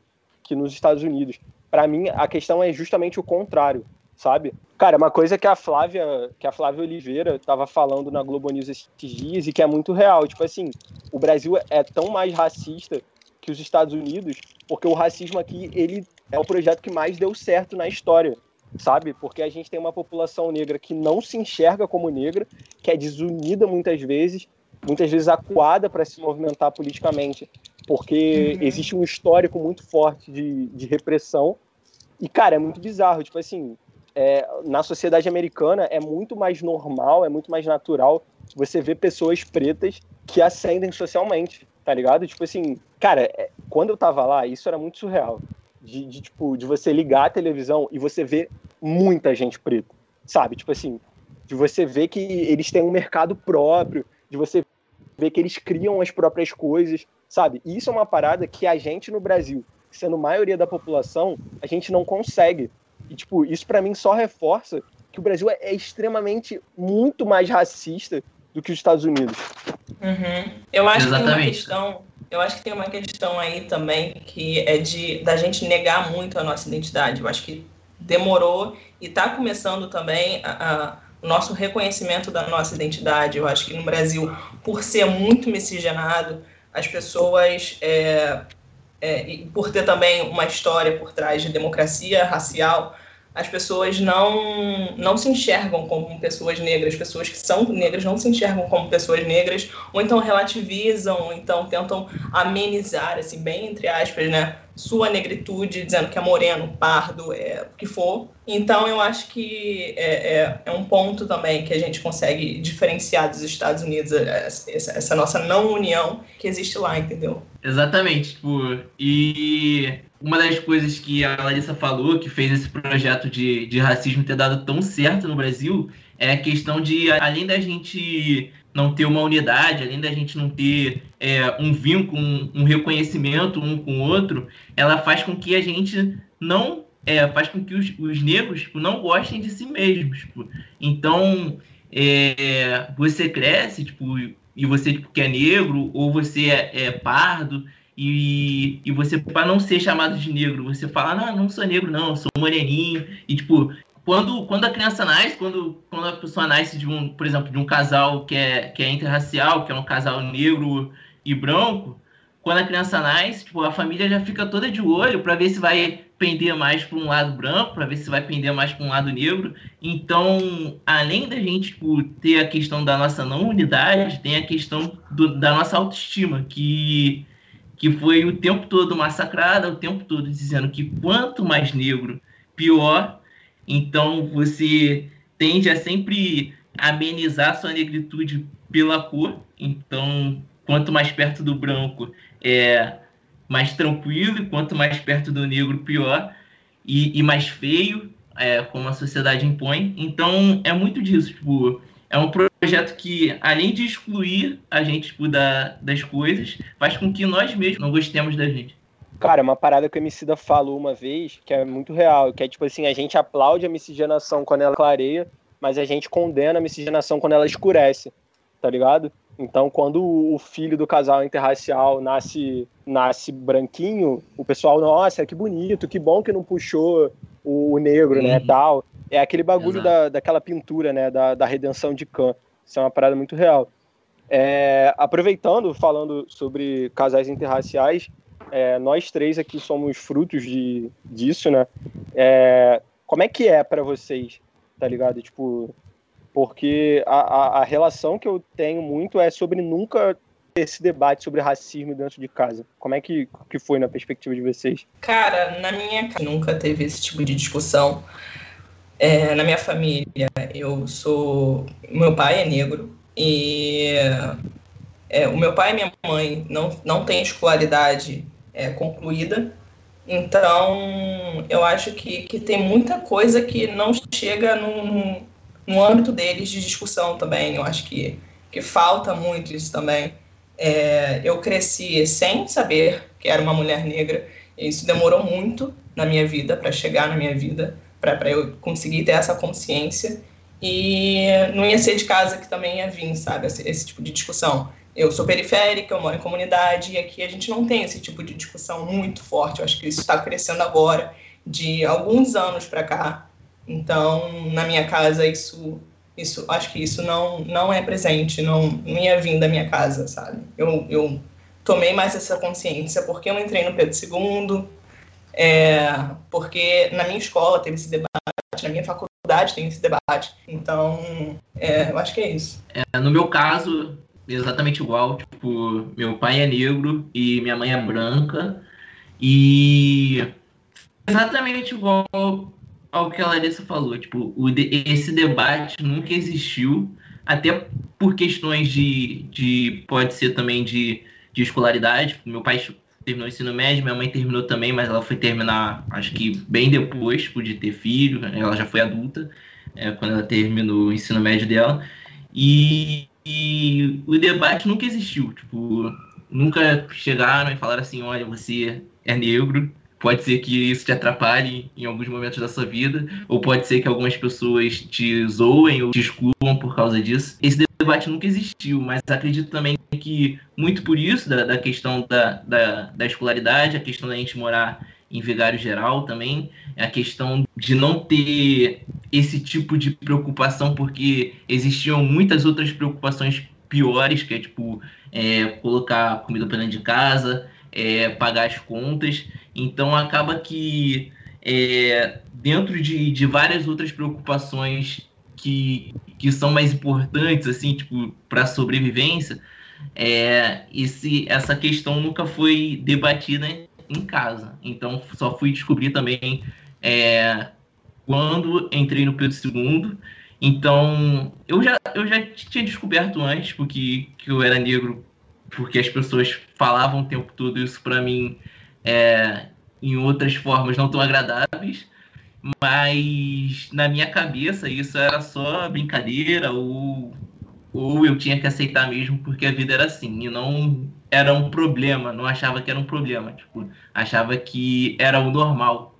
que nos Estados Unidos. Para mim, a questão é justamente o contrário, sabe? Cara, uma coisa que a Flávia, que a Flávia Oliveira estava falando na Globo News esses dias e que é muito real, tipo assim, o Brasil é tão mais racista que os Estados Unidos, porque o racismo aqui, ele é o projeto que mais deu certo na história, sabe? Porque a gente tem uma população negra que não se enxerga como negra, que é desunida muitas vezes, muitas vezes acuada para se movimentar politicamente, porque uhum. existe um histórico muito forte de, de repressão. E, cara, é muito bizarro. Tipo assim, é, na sociedade americana é muito mais normal, é muito mais natural você ver pessoas pretas que ascendem socialmente, tá ligado? Tipo assim, cara, é, quando eu tava lá, isso era muito surreal. De, de, tipo, de você ligar a televisão e você ver muita gente preta, sabe? Tipo assim, de você ver que eles têm um mercado próprio, de você ver que eles criam as próprias coisas, sabe? E isso é uma parada que a gente no Brasil, sendo maioria da população, a gente não consegue. E, tipo, isso para mim só reforça que o Brasil é, é, extremamente muito mais racista do que os Estados Unidos. Uhum. Eu acho Exatamente. que uma questão, eu acho que tem uma questão aí também que é de da gente negar muito a nossa identidade. Eu acho que demorou e está começando também a, a, o nosso reconhecimento da nossa identidade. Eu acho que no Brasil, por ser muito miscigenado, as pessoas, é, é, por ter também uma história por trás de democracia racial, as pessoas não, não se enxergam como pessoas negras, pessoas que são negras não se enxergam como pessoas negras, ou então relativizam, ou então tentam amenizar, assim, bem entre aspas, né, sua negritude, dizendo que é moreno, pardo, é o que for. Então, eu acho que é, é, é, um ponto também que a gente consegue diferenciar dos Estados Unidos, é, essa, essa nossa não união que existe lá, entendeu? Exatamente, tipo, e uma das coisas que a Larissa falou, que fez esse projeto de, de racismo ter dado tão certo no Brasil, é a questão de, além da gente não ter uma unidade, além da gente não ter é, um vínculo, um, um, reconhecimento um com o outro, ela faz com que a gente não. É, faz com que os, os negros tipo, não gostem de si mesmos. Tipo. Então, é, você cresce, tipo, e você tipo, que é negro, ou você é, é pardo, e, e você, para não ser chamado de negro, você fala, não, não sou negro, não, sou moreninho. E, tipo, quando, quando a criança nasce, quando, quando a pessoa nasce de um, por exemplo, de um casal que é, que é interracial, que é um casal negro e branco, quando a criança nasce, tipo, a família já fica toda de olho para ver se vai pender mais para um lado branco, para ver se vai pender mais para um lado negro. Então, além da gente tipo, ter a questão da nossa não unidade, tem a questão do, da nossa autoestima, que que foi o tempo todo massacrada, o tempo todo dizendo que quanto mais negro, pior. Então você tende a sempre amenizar sua negritude pela cor. Então, quanto mais perto do branco, é mais tranquilo, e quanto mais perto do negro, pior. E, e mais feio, é, como a sociedade impõe. Então, é muito disso. Tipo, é um projeto que, além de excluir a gente tipo, da, das coisas, faz com que nós mesmos não gostemos da gente. Cara, uma parada que a Emicida falou uma vez, que é muito real, que é tipo assim, a gente aplaude a miscigenação quando ela clareia, mas a gente condena a miscigenação quando ela escurece, tá ligado? Então, quando o filho do casal interracial nasce, nasce branquinho, o pessoal, nossa, que bonito, que bom que não puxou o, o negro, né, uhum. né, tal. É aquele bagulho da, daquela pintura, né? Da, da redenção de Khan. Isso é uma parada muito real. É, aproveitando, falando sobre casais interraciais, é, nós três aqui somos frutos de, disso, né? É, como é que é para vocês, tá ligado? Tipo, porque a, a, a, relação que eu tenho muito é sobre nunca esse debate sobre racismo dentro de casa. Como é que, que foi na perspectiva de vocês? Cara, na minha casa nunca teve esse tipo de discussão. É, na minha família, eu sou. Meu pai é negro e é, o meu pai e minha mãe não, não têm escolaridade é, concluída, então eu acho que, que tem muita coisa que não chega no, no âmbito deles de discussão também. Eu acho que, que falta muito isso também. É, eu cresci sem saber que era uma mulher negra, e isso demorou muito na minha vida, para chegar na minha vida para eu conseguir ter essa consciência. E não ia ser de casa que também ia vir, sabe, esse, esse tipo de discussão. eu sou periférica, eu moro em comunidade, e aqui a gente não tem esse tipo de discussão muito forte. Eu acho que isso está crescendo agora, de alguns anos para cá. Então, na minha casa, isso, isso, acho que isso não, não é presente, não, não ia vir da minha casa, sabe? Eu, eu tomei mais essa consciência porque eu entrei no Pedro II, é, porque na minha escola teve esse debate, na minha faculdade tem esse debate. Então, é, eu acho que é isso. É, no meu caso, exatamente igual. Tipo, meu pai é negro e minha mãe é branca. E exatamente igual ao que a Larissa falou. Tipo, o, esse debate nunca existiu, até por questões de. de pode ser também de, de escolaridade. Meu pai terminou o ensino médio, minha mãe terminou também, mas ela foi terminar, acho que bem depois tipo, de ter filho. Ela já foi adulta é, quando ela terminou o ensino médio dela. E e o debate nunca existiu. Tipo, nunca chegaram e falaram assim: olha, você é negro, pode ser que isso te atrapalhe em alguns momentos da sua vida, ou pode ser que algumas pessoas te zoem ou te excluam por causa disso. Esse debate nunca existiu, mas acredito também que, muito por isso, da, da questão da, da, da escolaridade, a questão da gente morar em Vigário Geral também, é a questão de não ter esse tipo de preocupação, porque existiam muitas outras preocupações piores, que é tipo é, colocar comida para dentro de casa, é, pagar as contas. Então acaba que é, dentro de, de várias outras preocupações que, que são mais importantes, assim, tipo, para a sobrevivência, é, essa questão nunca foi debatida em casa. Então, só fui descobrir também é, quando entrei no Pedro II. Então, eu já, eu já tinha descoberto antes porque que eu era negro, porque as pessoas falavam o tempo todo isso para mim é, em outras formas não tão agradáveis. Mas na minha cabeça isso era só brincadeira ou, ou eu tinha que aceitar mesmo porque a vida era assim. E não era um problema, não achava que era um problema, tipo, achava que era o normal.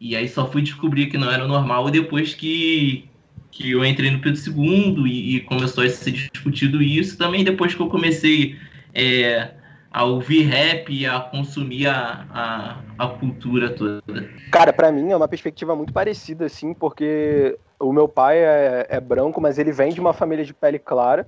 E aí só fui descobrir que não era o normal depois que, que eu entrei no Pedro II e, e começou a ser discutido isso, também depois que eu comecei é, a ouvir rap e a consumir a, a, a cultura toda. Cara, para mim é uma perspectiva muito parecida, assim, porque o meu pai é, é branco, mas ele vem de uma família de pele clara,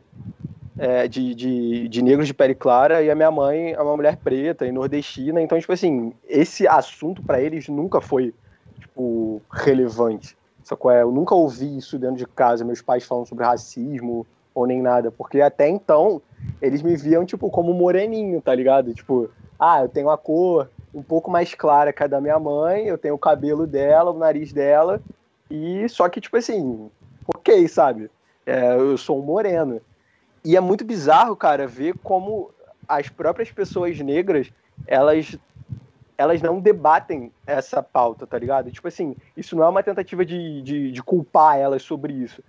é, de, de, de, negros de pele clara e a minha mãe é uma mulher preta e nordestina. Então, tipo assim, esse assunto para eles nunca foi, tipo, relevante. Sacou? É, eu nunca ouvi isso dentro de casa, meus pais falando sobre racismo ou nem nada, porque até então eles me viam, tipo, como moreninho, tá ligado? Tipo, ah, eu tenho a cor um pouco mais clara que a da minha mãe, eu tenho o cabelo dela, o nariz dela, e só que, tipo assim, ok, sabe? É, eu sou um moreno. E é muito bizarro, cara, ver como as próprias pessoas negras, elas elas não debatem essa pauta, tá ligado? Tipo assim, isso não é uma tentativa de, de, de culpar elas sobre isso.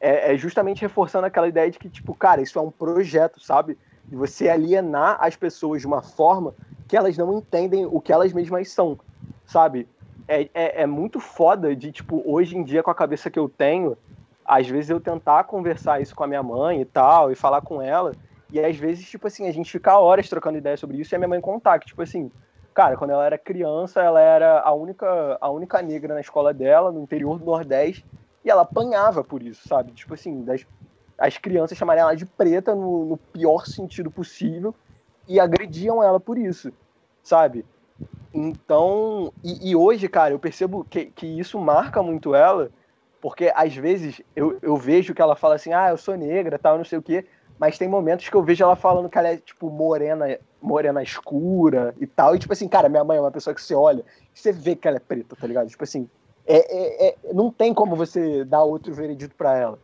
É, é, justamente reforçando aquela ideia de que, tipo, cara, isso é um projeto, sabe? De você alienar as pessoas de uma forma que elas não entendem o que elas mesmas são, sabe? É, é, é muito foda de, tipo, hoje em dia, com a cabeça que eu tenho, às vezes eu tentar conversar isso com a minha mãe e tal, e falar com ela, e às vezes, tipo assim, a gente fica horas trocando ideias sobre isso e a minha mãe contar que, tipo assim, cara, quando ela era criança, ela era a única, a única negra na escola dela, no interior do Nordeste, e ela apanhava por isso, sabe? Tipo assim, das, as crianças chamariam ela de preta no, no pior sentido possível e agrediam ela por isso, sabe? Então, e, e hoje, cara, eu percebo que, que isso marca muito ela, porque às vezes eu, eu vejo que ela fala assim, ah, eu sou negra, tal, não sei o quê, mas tem momentos que eu vejo ela falando que ela é, tipo, morena, morena escura e tal, e tipo assim, cara, minha mãe é uma pessoa que você olha, você vê que ela é preta, tá ligado? Tipo assim, é, é, é não tem como você dar outro veredito para ela,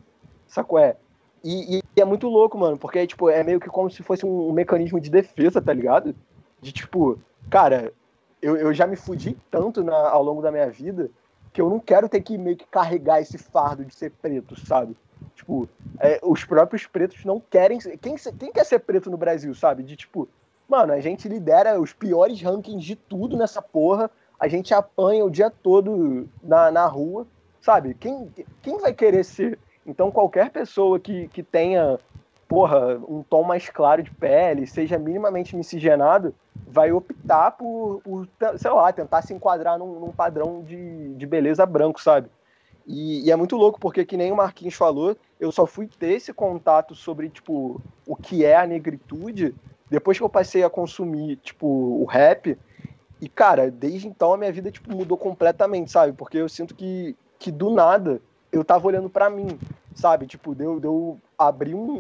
sacou? É. E, e, é muito louco, mano, porque tipo, é meio que como se fosse um, um mecanismo de defesa, tá ligado? De tipo, cara, eu, eu já me fudi tanto na, ao longo da minha vida que eu não quero ter que meio que carregar esse fardo de ser preto, sabe? Tipo, é, os próprios pretos não querem. Quem, quem quer ser preto no Brasil, sabe? De tipo, mano, a gente lidera os piores rankings de tudo nessa porra, a gente apanha o dia todo na, na rua, sabe? Quem, quem vai querer ser? Então, qualquer pessoa que, que tenha porra, um tom mais claro de pele, seja minimamente miscigenado, vai optar por, por sei lá, tentar se enquadrar num, num padrão de, de beleza branco, sabe? E, e, é muito louco, porque que nem o Marquinhos falou, eu só fui ter esse contato sobre, tipo, o que é a negritude depois que eu passei a consumir, tipo, o rap. E, cara, desde então a minha vida, tipo, mudou completamente, sabe? Porque eu sinto que, que do nada eu tava olhando para mim, sabe? Tipo, deu, deu abrir um,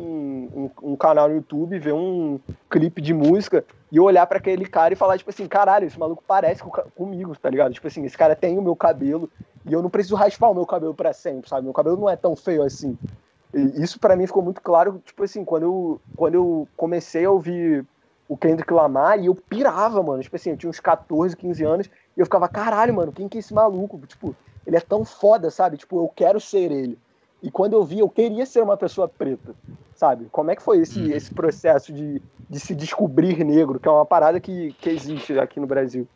um, um, canal no YouTube, ver um clipe de música e olhar para aquele cara e falar, tipo assim, caralho, esse maluco parece com, comigo, tá ligado? Tipo assim, esse cara tem o meu cabelo e eu não preciso raspar o meu cabelo para sempre, sabe? Meu cabelo não é tão feio assim. E isso para mim ficou muito claro, tipo assim, quando eu, quando eu comecei a ouvir o Kendrick Lamar e eu pirava, mano. Tipo assim, eu tinha uns 14, 15 anos e eu ficava, caralho, mano, quem que é esse maluco? Tipo, ele é tão foda, sabe? Tipo, eu quero ser ele. E quando eu vi, eu queria ser uma pessoa preta, sabe? Como é que foi esse, uhum. esse processo de, de se descobrir negro, que é uma parada que, que existe aqui no Brasil?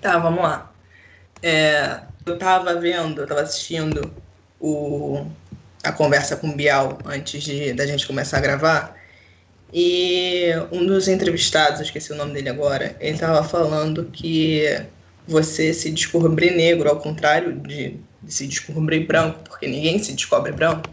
Tá, vamos lá. É, eu tava vendo, eu tava assistindo o, a conversa com o Bial antes de, da gente começar a gravar. E um dos entrevistados, esqueci o nome dele agora, ele tava falando que você se descobrir negro, ao contrário de, de se descobrir branco, porque ninguém se descobre branco,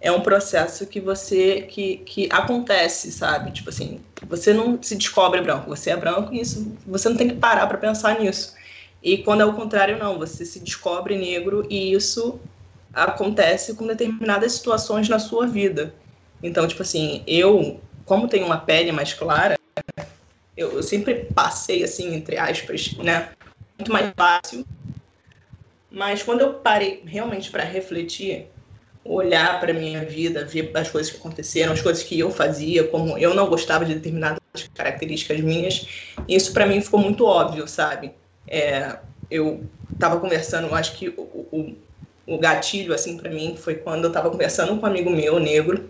é um processo que você que, que acontece, sabe? Tipo assim, você não se descobre branco, você é branco e isso você não tem que parar para pensar nisso. E quando é o contrário, não, você se descobre negro e isso acontece com determinadas situações na sua vida. Então, tipo assim, eu, como tenho uma pele mais clara, eu, eu sempre passei assim, entre aspas, né, muito mais fácil. Mas quando eu parei realmente para refletir, olhar para minha vida, ver as coisas que aconteceram, as coisas que eu fazia, como eu não gostava de determinadas características minhas, isso para mim ficou muito óbvio, sabe? É, eu estava conversando, acho que o, o, o gatilho assim para mim foi quando eu estava conversando com um amigo meu negro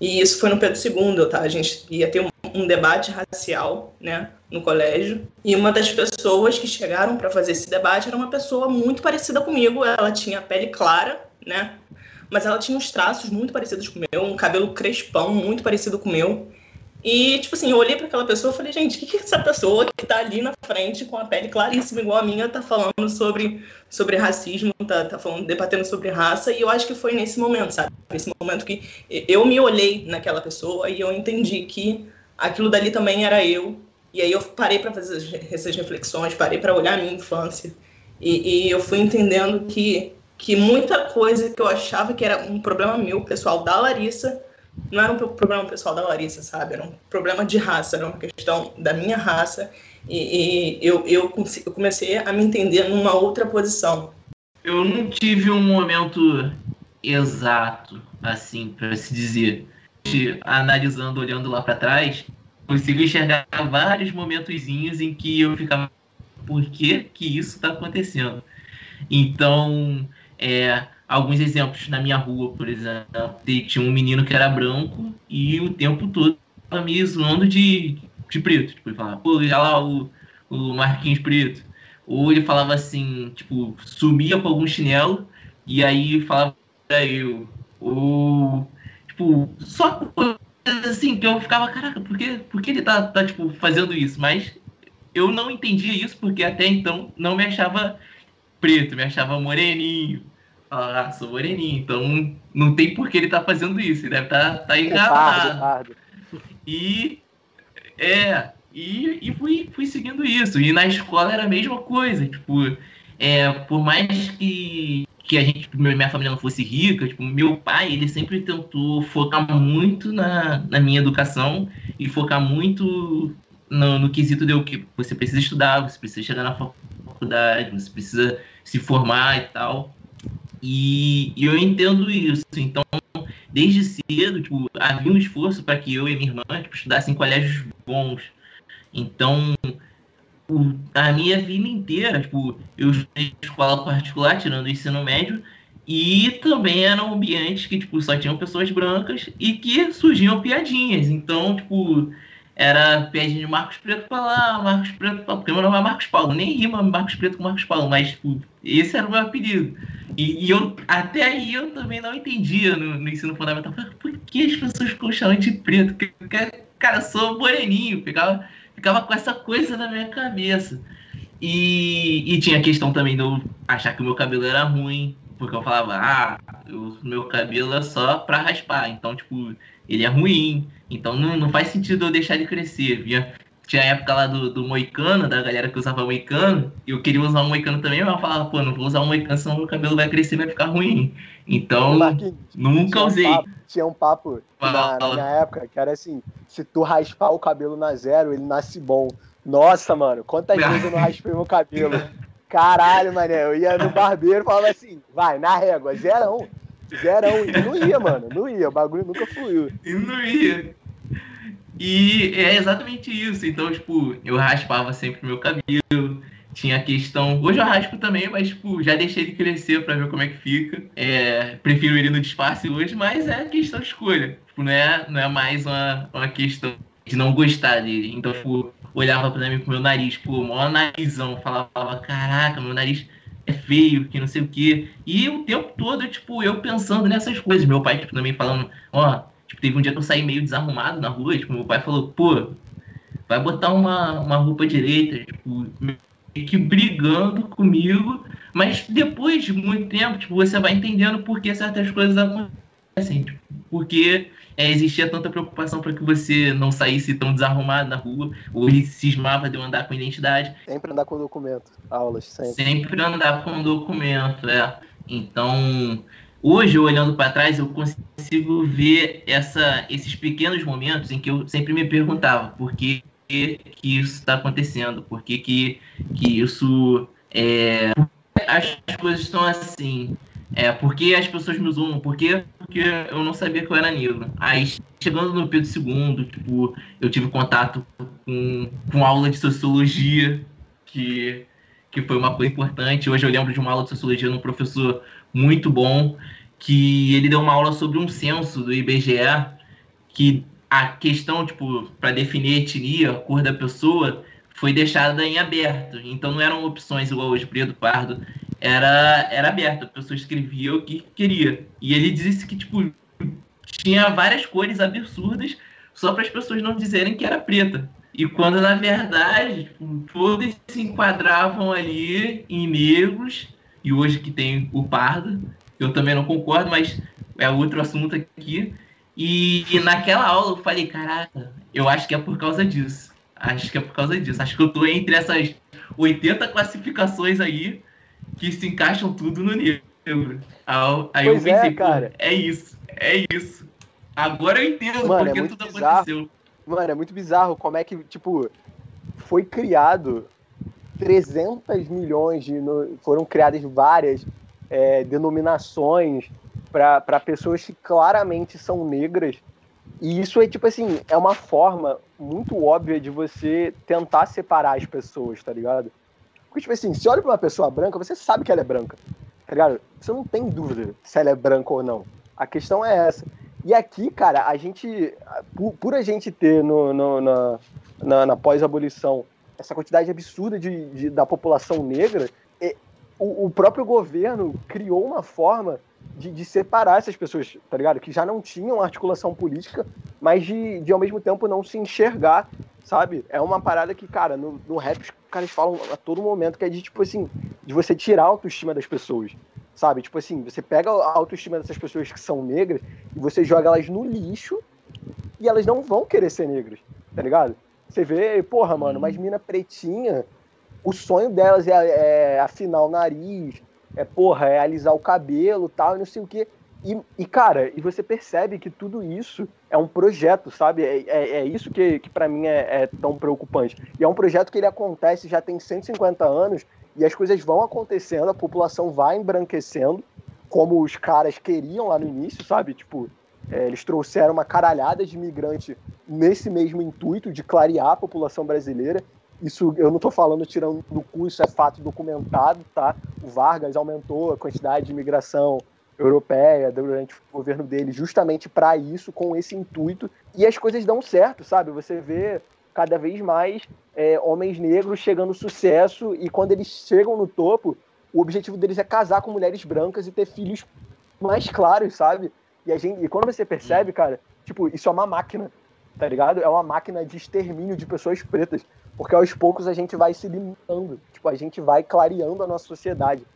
e isso foi no Pedro II, tá? A gente ia ter um, um debate racial, né, no colégio. E uma das pessoas que chegaram para fazer esse debate era uma pessoa muito parecida comigo. Ela tinha pele clara, né? Mas ela tinha uns traços muito parecidos com o meu, um cabelo crespão muito parecido com o meu. E, tipo assim, eu olhei para aquela pessoa e falei, gente, o que, que essa pessoa que tá ali na frente com a pele claríssima igual a minha tá falando sobre, sobre racismo, tá, tá falando, debatendo sobre raça, e eu acho que foi nesse momento, sabe? Nesse momento que eu me olhei naquela pessoa e eu entendi que aquilo dali também era eu. E aí eu parei para fazer essas reflexões, parei para olhar a minha infância. E, e eu fui entendendo que, que muita coisa que eu achava que era um problema meu, pessoal, da Larissa, não era um problema pessoal da Larissa, sabe? Era um problema de raça, era uma questão da minha raça. E, e eu, eu, comecei a me entender numa outra posição. Eu não tive um momento exato, assim, para se dizer. Analisando, olhando lá para trás, consigo enxergar vários momentozinhos em que eu ficava, por que que isso está acontecendo? Então, é, alguns exemplos na minha rua, por exemplo. Tinha um menino que era branco e o tempo todo tava me zoando de, de preto. Tipo, ele falava, pô, olha lá o, o Marquinhos preto. Ou ele falava assim, tipo, sumia com algum chinelo e aí falava pra eu. Ou, tipo, só assim, que eu ficava, caraca, por que, por que ele tá, tá, tipo, fazendo isso? Mas eu não entendia isso porque até então não me achava preto, me achava moreninho, ah, sou moreninho, então não tem por que ele tá fazendo isso. Ele deve tá, tá enganado. E é, e, e fui, fui seguindo isso. E na escola era a mesma coisa. Tipo, é, por mais que, que a gente, minha família não fosse rica, tipo, meu pai, ele sempre tentou focar muito na, na minha educação e focar muito no, no quesito de o que você precisa estudar, você precisa chegar na faculdade, você precisa se formar e tal. E, e, eu entendo isso. Então, desde cedo, tipo, havia um esforço para que eu e minha irmã tipo, estudassem em colégios bons. Então, a minha vida inteira, tipo, eu estudei escola particular, tirando o ensino médio, e também eram ambientes que, tipo, só tinham pessoas brancas e que surgiam piadinhas. Então, tipo, era piadinha de Marcos Preto pra lá, Marcos Preto pra porque meu nome é Marcos Paulo, nem rima Marcos Preto com Marcos Paulo, mas, tipo, esse era o meu apelido. E, e, eu, até aí eu também não entendia no, no ensino fundamental. Por que as pessoas ficam chamando de preto? Porque, cara, eu sou moreninho, ficava, ficava com essa coisa na minha cabeça. E, e tinha a questão também de eu achar que o meu cabelo era ruim, porque eu falava, ah, o meu cabelo é só pra raspar, então, tipo, ele é ruim, então não, não faz sentido eu deixar ele crescer. Vinha, tinha a época lá do, do moicano, da galera que usava moicano, e eu queria usar um moicano também, mas eu falava, pô, não vou usar um moicano, senão meu cabelo vai crescer e vai ficar ruim. Então, nunca usei. Um papo, tinha um papo na, na, minha época que era assim: se tu raspar o cabelo na zero, ele nasce bom. Nossa, mano, quantas vezes eu não raspei meu cabelo? Caralho, mané, eu ia no barbeiro e falava assim: vai, na régua, zerão. Zerão. E não ia, mano, não ia, o bagulho nunca fluiu. E não ia. E é exatamente isso. Então, tipo, eu raspava sempre meu cabelo. Tinha a questão. Hoje eu raspo também, mas, tipo, já deixei ele crescer pra ver como é que fica. É, prefiro ele no disfarce hoje, mas é questão de escolha. Tipo, não é, não é mais uma, uma questão de não gostar dele. Então, tipo, olhava pra mim com meu nariz, pô, maior narizão. Falava, caraca, meu nariz é feio, que não sei o quê. E o tempo todo, tipo, eu pensando nessas coisas. Meu pai, tipo, também falando, ó, Tipo, teve um dia que eu saí meio desarrumado na rua, tipo, meu pai falou, pô, vai botar uma, uma roupa direita, tipo, meio que brigando comigo, mas depois de muito tempo, tipo, você vai entendendo por que certas coisas acontecem, tipo, porque é, existia tanta preocupação para que você não saísse tão desarrumado na rua, ou ele cismava de eu andar com identidade. Sempre andar com documento, aulas, sempre. Sempre andar com documento, é. Então, Hoje, olhando para trás, eu consigo ver essa, esses pequenos momentos em que eu sempre me perguntava por que, que isso está acontecendo, por que, que, que isso. É, as coisas estão assim. É, por que as pessoas me zoam? Por que? Porque eu não sabia que eu era negro. Aí, chegando no Pedro II, tipo, eu tive contato com, com aula de sociologia, que, que foi uma coisa importante. Hoje eu lembro de uma aula de sociologia num professor muito bom que ele deu uma aula sobre um censo do IBGE, que a questão, tipo, para definir etnia, a cor da pessoa, foi deixada em aberto. Então não eram opções igual hoje, preto, pardo. Era, era aberto, a pessoa escrevia o que queria. E ele disse que, tipo, tinha várias cores absurdas só para as pessoas não dizerem que era preta. E quando, na verdade, todos se enquadravam ali em negros, e hoje que tem o pardo, eu também não concordo, mas é outro assunto aqui. E, e, naquela aula eu falei, caraca, eu acho que é por causa disso. Acho que é por causa disso. Acho que eu tô entre essas 80 classificações aí que se encaixam tudo no nível. Aí pois eu pensei, é, cara. é isso, é isso. Agora eu entendo Mano, porque é tudo bizarro. aconteceu. Mano, é muito bizarro como é que, tipo, foi criado 300 milhões de. Foram criadas várias é, denominações para pessoas que claramente são negras. E isso é tipo assim, é uma forma muito óbvia de você tentar separar as pessoas, tá ligado? Porque, tipo assim, se olha pra uma pessoa branca, você sabe que ela é branca, tá ligado? Você não tem dúvida se ela é branca ou não. A questão é essa. E aqui, cara, a gente, por, por a gente ter no, no na, na, na pós-abolição essa quantidade absurda de, de, da população negra, o, o próprio governo criou uma forma de, de, separar essas pessoas, tá ligado? Que já não tinham articulação política, mas de, de ao mesmo tempo não se enxergar, sabe? É uma parada que, cara, no, no rap os caras falam a todo momento que é de, tipo assim, de você tirar a autoestima das pessoas, sabe? Tipo assim, você pega a autoestima dessas pessoas que são negras e você joga elas no lixo e elas não vão querer ser negras, tá ligado? Você vê, porra, mano, umas mina pretinha o sonho delas é, é afinar o nariz, é, porra, é alisar o cabelo tal, e não sei o quê. E, e, cara, e você percebe que tudo isso é um projeto, sabe? É, é, é isso que, que para mim é, é, tão preocupante. E é um projeto que ele acontece já tem 150 anos e as coisas vão acontecendo, a população vai embranquecendo, como os caras queriam lá no início, sabe? Tipo, é, eles trouxeram uma caralhada de imigrante nesse mesmo intuito de clarear a população brasileira. Isso eu não estou falando tirando do cu, isso é fato documentado, tá? O Vargas aumentou a quantidade de imigração europeia durante o governo dele justamente para isso, com esse intuito. E as coisas dão certo, sabe? Você vê cada vez mais é, homens negros chegando sucesso e quando eles chegam no topo, o objetivo deles é casar com mulheres brancas e ter filhos mais claros, sabe? E, a gente, e quando você percebe, cara, tipo, isso é uma máquina, tá ligado? É uma máquina de extermínio de pessoas pretas. Porque aos poucos a gente vai se limitando, tipo, a gente vai clareando a nossa sociedade.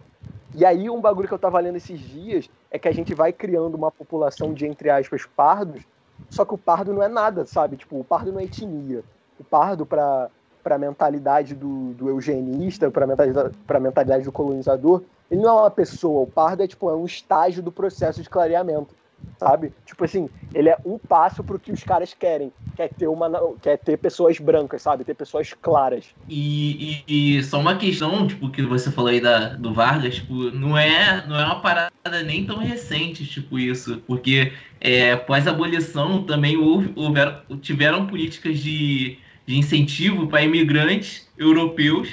E aí um bagulho que eu tava lendo esses dias é que a gente vai criando uma população de, entre aspas, pardos, só que o pardo não é nada, sabe? Tipo, o pardo não é etnia. O pardo, pra, pra mentalidade do, do eugenista, pra mentalidade, pra mentalidade do colonizador, ele não é uma pessoa. O pardo é, tipo, é um estágio do processo de clareamento sabe? Tipo assim, ele é um passo pro que os caras querem, quer ter uma, quer ter pessoas brancas, sabe? Ter pessoas claras. E, e, e, só uma questão, tipo, que você falou aí da, do Vargas, tipo, não é, não é uma parada nem tão recente, tipo, isso, porque é, após a abolição também houve, houveram, tiveram políticas de, de incentivo para imigrantes europeus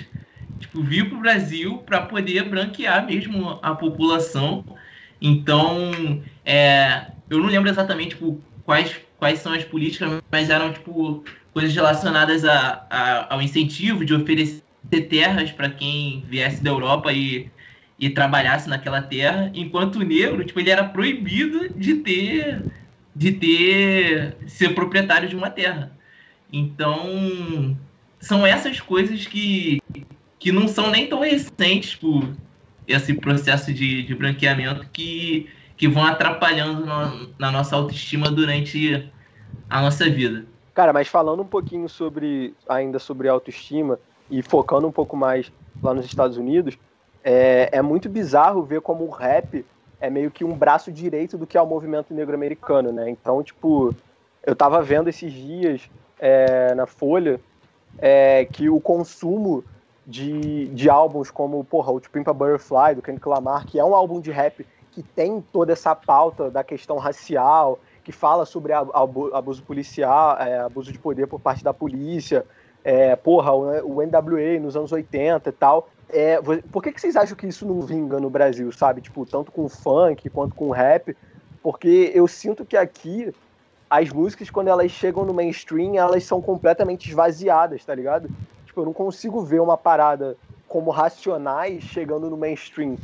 tipo, vir para o Brasil para poder branquear mesmo a população então, é, eu não lembro exatamente tipo, quais, quais são as políticas, mas eram tipo coisas relacionadas a, a ao incentivo de oferecer terras para quem viesse da Europa e, e trabalhasse naquela terra, enquanto o negro, tipo, ele era proibido de ter de ter ser proprietário de uma terra. Então, são essas coisas que, que não são nem tão recentes, tipo, esse processo de, de branqueamento que, que vão atrapalhando na nossa autoestima durante a nossa vida. Cara, mas falando um pouquinho sobre ainda sobre autoestima e focando um pouco mais lá nos Estados Unidos, é, é muito bizarro ver como o rap é meio que um braço direito do que é o movimento negro americano, né? Então, tipo, eu tava vendo esses dias é, na Folha é, que o consumo de, de álbuns como, porra, o Pimpa Butterfly, do Kendrick Lamar, que é um álbum de rap que tem toda essa pauta da questão racial, que fala sobre abuso policial, é, abuso de poder por parte da polícia, é, porra, o, NWA nos anos 80 e tal. É, por que, que vocês acham que isso não vinga no Brasil, sabe? Tipo, tanto com funk quanto com rap? Porque eu sinto que aqui as músicas, quando elas chegam no mainstream, elas são completamente esvaziadas, tá ligado? Tipo, eu não consigo ver uma parada como Racionais chegando no mainstream.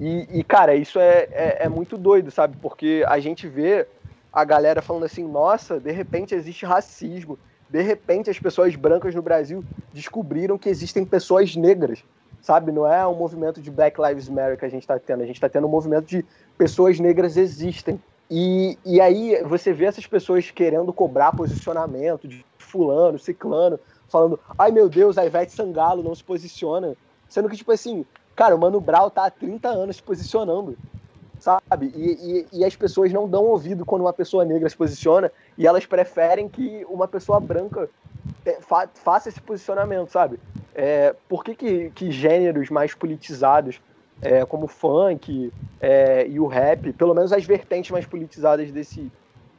E, e cara, isso é, é, é, muito doido, sabe? Porque a gente vê a galera falando assim, nossa, de repente existe racismo. De repente as pessoas brancas no Brasil descobriram que existem pessoas negras, sabe? Não é um movimento de Black Lives Matter que a gente está tendo, a gente está tendo um movimento de pessoas negras existem. E, e aí você vê essas pessoas querendo cobrar posicionamento de fulano, ciclano, falando, ai meu Deus, a Ivete Sangalo não se posiciona. Sendo que, tipo assim, cara, o Mano Brown tá há 30 anos se posicionando, sabe? E, e, e, as pessoas não dão ouvido quando uma pessoa negra se posiciona e elas preferem que uma pessoa branca é, fa faça esse posicionamento, sabe? É, por que, que, que gêneros mais politizados, é, como o funk é, e o rap, pelo menos as vertentes mais politizadas desse,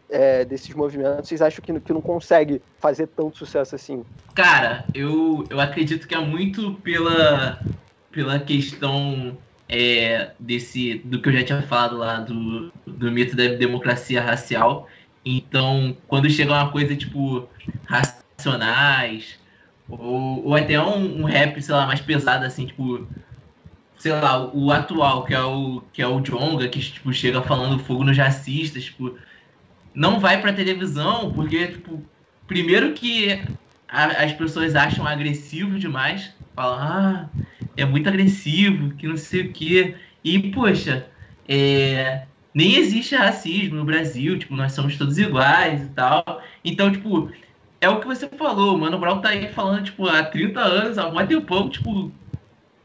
é, desses movimentos, vocês acham que, que não consegue fazer tanto sucesso assim? Cara, eu, eu acredito que é muito pela, pela questão é, desse do que eu já tinha falado lá do, do mito da democracia racial. Então, quando chega uma coisa tipo racionais, ou, ou até um, um rap, sei lá, mais pesado, assim, tipo, sei lá, o atual, que é o, que é o Jonga, que tipo, chega falando fogo nos racistas, tipo, não vai pra televisão, porque, tipo, primeiro que a, as pessoas acham agressivo demais, falam, ah, é muito agressivo, que não sei o quê. E, poxa, é, nem existe racismo no Brasil, tipo, nós somos todos iguais e tal. Então, tipo, é o que você falou, o Mano Brown tá aí falando, tipo, há 30 anos, há muito tempo, tipo,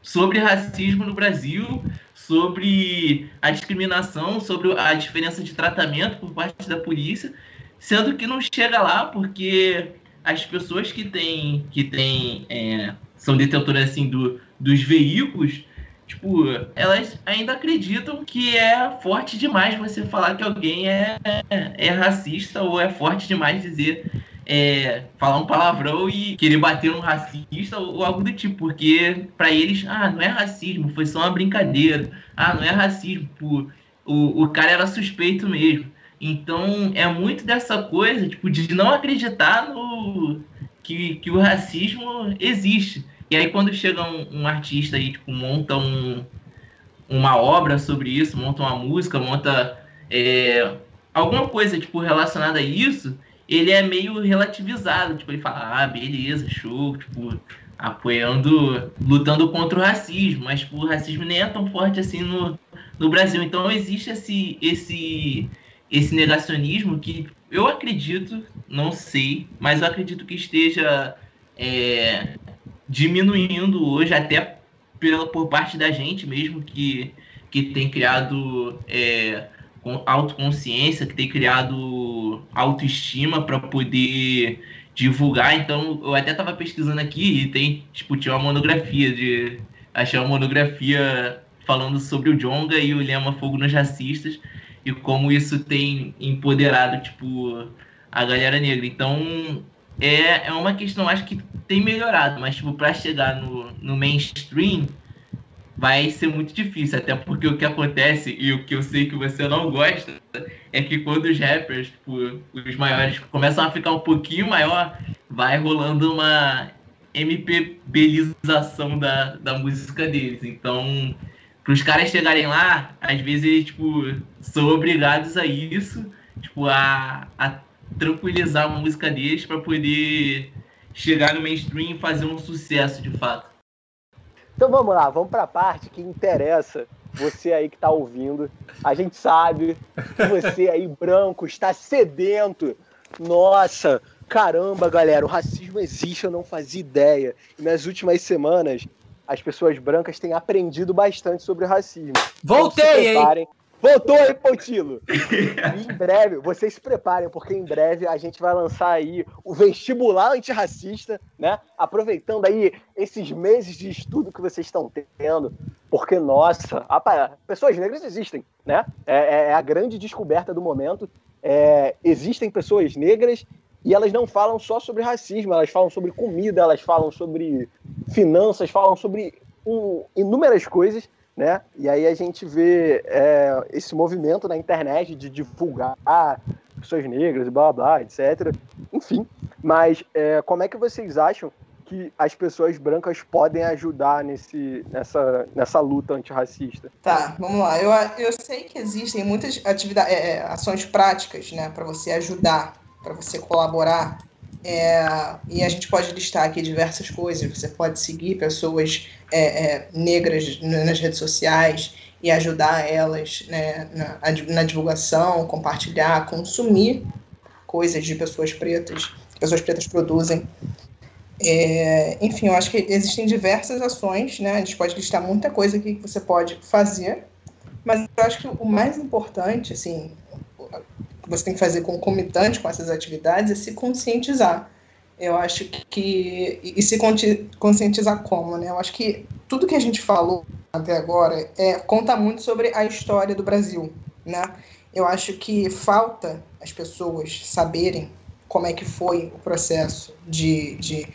sobre racismo no Brasil, sobre a discriminação, sobre a diferença de tratamento por parte da polícia, sendo que não chega lá porque as pessoas que têm, que têm é, são detentoras assim do, dos veículos, tipo, elas ainda acreditam que é forte demais você falar que alguém é, é, é racista ou é forte demais dizer é, falar um palavrão e querer bater um racista ou algo do tipo, porque para eles, ah, não é racismo, foi só uma brincadeira, ah, não é racismo, pô, o, o cara era suspeito mesmo. Então é muito dessa coisa, tipo, de não acreditar no que, que o racismo existe. E aí quando chega um, um artista aí, tipo, monta um, uma obra sobre isso, monta uma música, monta é, alguma coisa tipo relacionada a isso, ele é meio relativizado, tipo ele fala, ah, beleza, show, tipo apoiando, lutando contra o racismo, mas tipo, o racismo nem é tão forte assim no, no Brasil. Então existe esse esse esse negacionismo que eu acredito, não sei, mas eu acredito que esteja é, diminuindo hoje até pela, por parte da gente mesmo que, que tem criado é, autoconsciência, que tem criado autoestima para poder divulgar. Então, eu até estava pesquisando aqui e tem, tipo, tinha uma monografia de. Achei uma monografia falando sobre o Jonga e o lema Fogo nos Racistas e como isso tem empoderado, tipo, a galera negra. Então, é, é uma questão, acho que tem melhorado, mas, tipo, para chegar no, no mainstream, vai ser muito difícil, até porque o que acontece, e o que eu sei que você não gosta, é que quando os rappers, tipo, os maiores, começam a ficar um pouquinho maior, vai rolando uma MPBização da, da música deles. Então, para os caras chegarem lá, às vezes eles, tipo, são obrigados a isso, tipo, a, a tranquilizar a música deles para poder chegar no mainstream e fazer um sucesso de fato. Então vamos lá, vamos para a parte que interessa você aí que está ouvindo. A gente sabe que você aí branco está sedento. Nossa, caramba, galera, o racismo existe, eu não fazia ideia. E nas últimas semanas, as pessoas brancas têm aprendido bastante sobre o racismo. Voltei, então, hein? Voltou aí, Pontilo. <laughs> em breve, vocês se preparem, porque em breve a gente vai lançar aí o vestibular antirracista, né? Aproveitando aí esses meses de estudo que vocês estão tendo, porque, nossa, pessoas negras existem, né? É, é, é a grande descoberta do momento. É, existem pessoas negras e elas não falam só sobre racismo, elas falam sobre comida, elas falam sobre finanças, falam sobre um, inúmeras coisas né? E aí a gente vê é, esse movimento na internet de divulgar pessoas negras, blá blá, etc. Enfim, mas é, como é que vocês acham que as pessoas brancas podem ajudar nesse, nessa, nessa luta antirracista? Tá, vamos lá. Eu, eu sei que existem muitas atividades, é, é, ações práticas, né, para você ajudar, para você colaborar é, e a gente pode listar aqui diversas coisas. Você pode seguir pessoas é, é, negras nas redes sociais e ajudar elas né, na, na, divulgação, compartilhar, consumir coisas de pessoas pretas, que pessoas pretas produzem. É, enfim, eu acho que existem diversas ações, né? A gente pode listar muita coisa aqui que você pode fazer, mas eu acho que o mais importante, assim, que você tem que fazer concomitante com essas atividades é se conscientizar. Eu acho que. E se conscientizar como, né? Eu acho que tudo que a gente falou até agora é, conta muito sobre a história do Brasil, né? Eu acho que falta as pessoas saberem como é que foi o processo de, de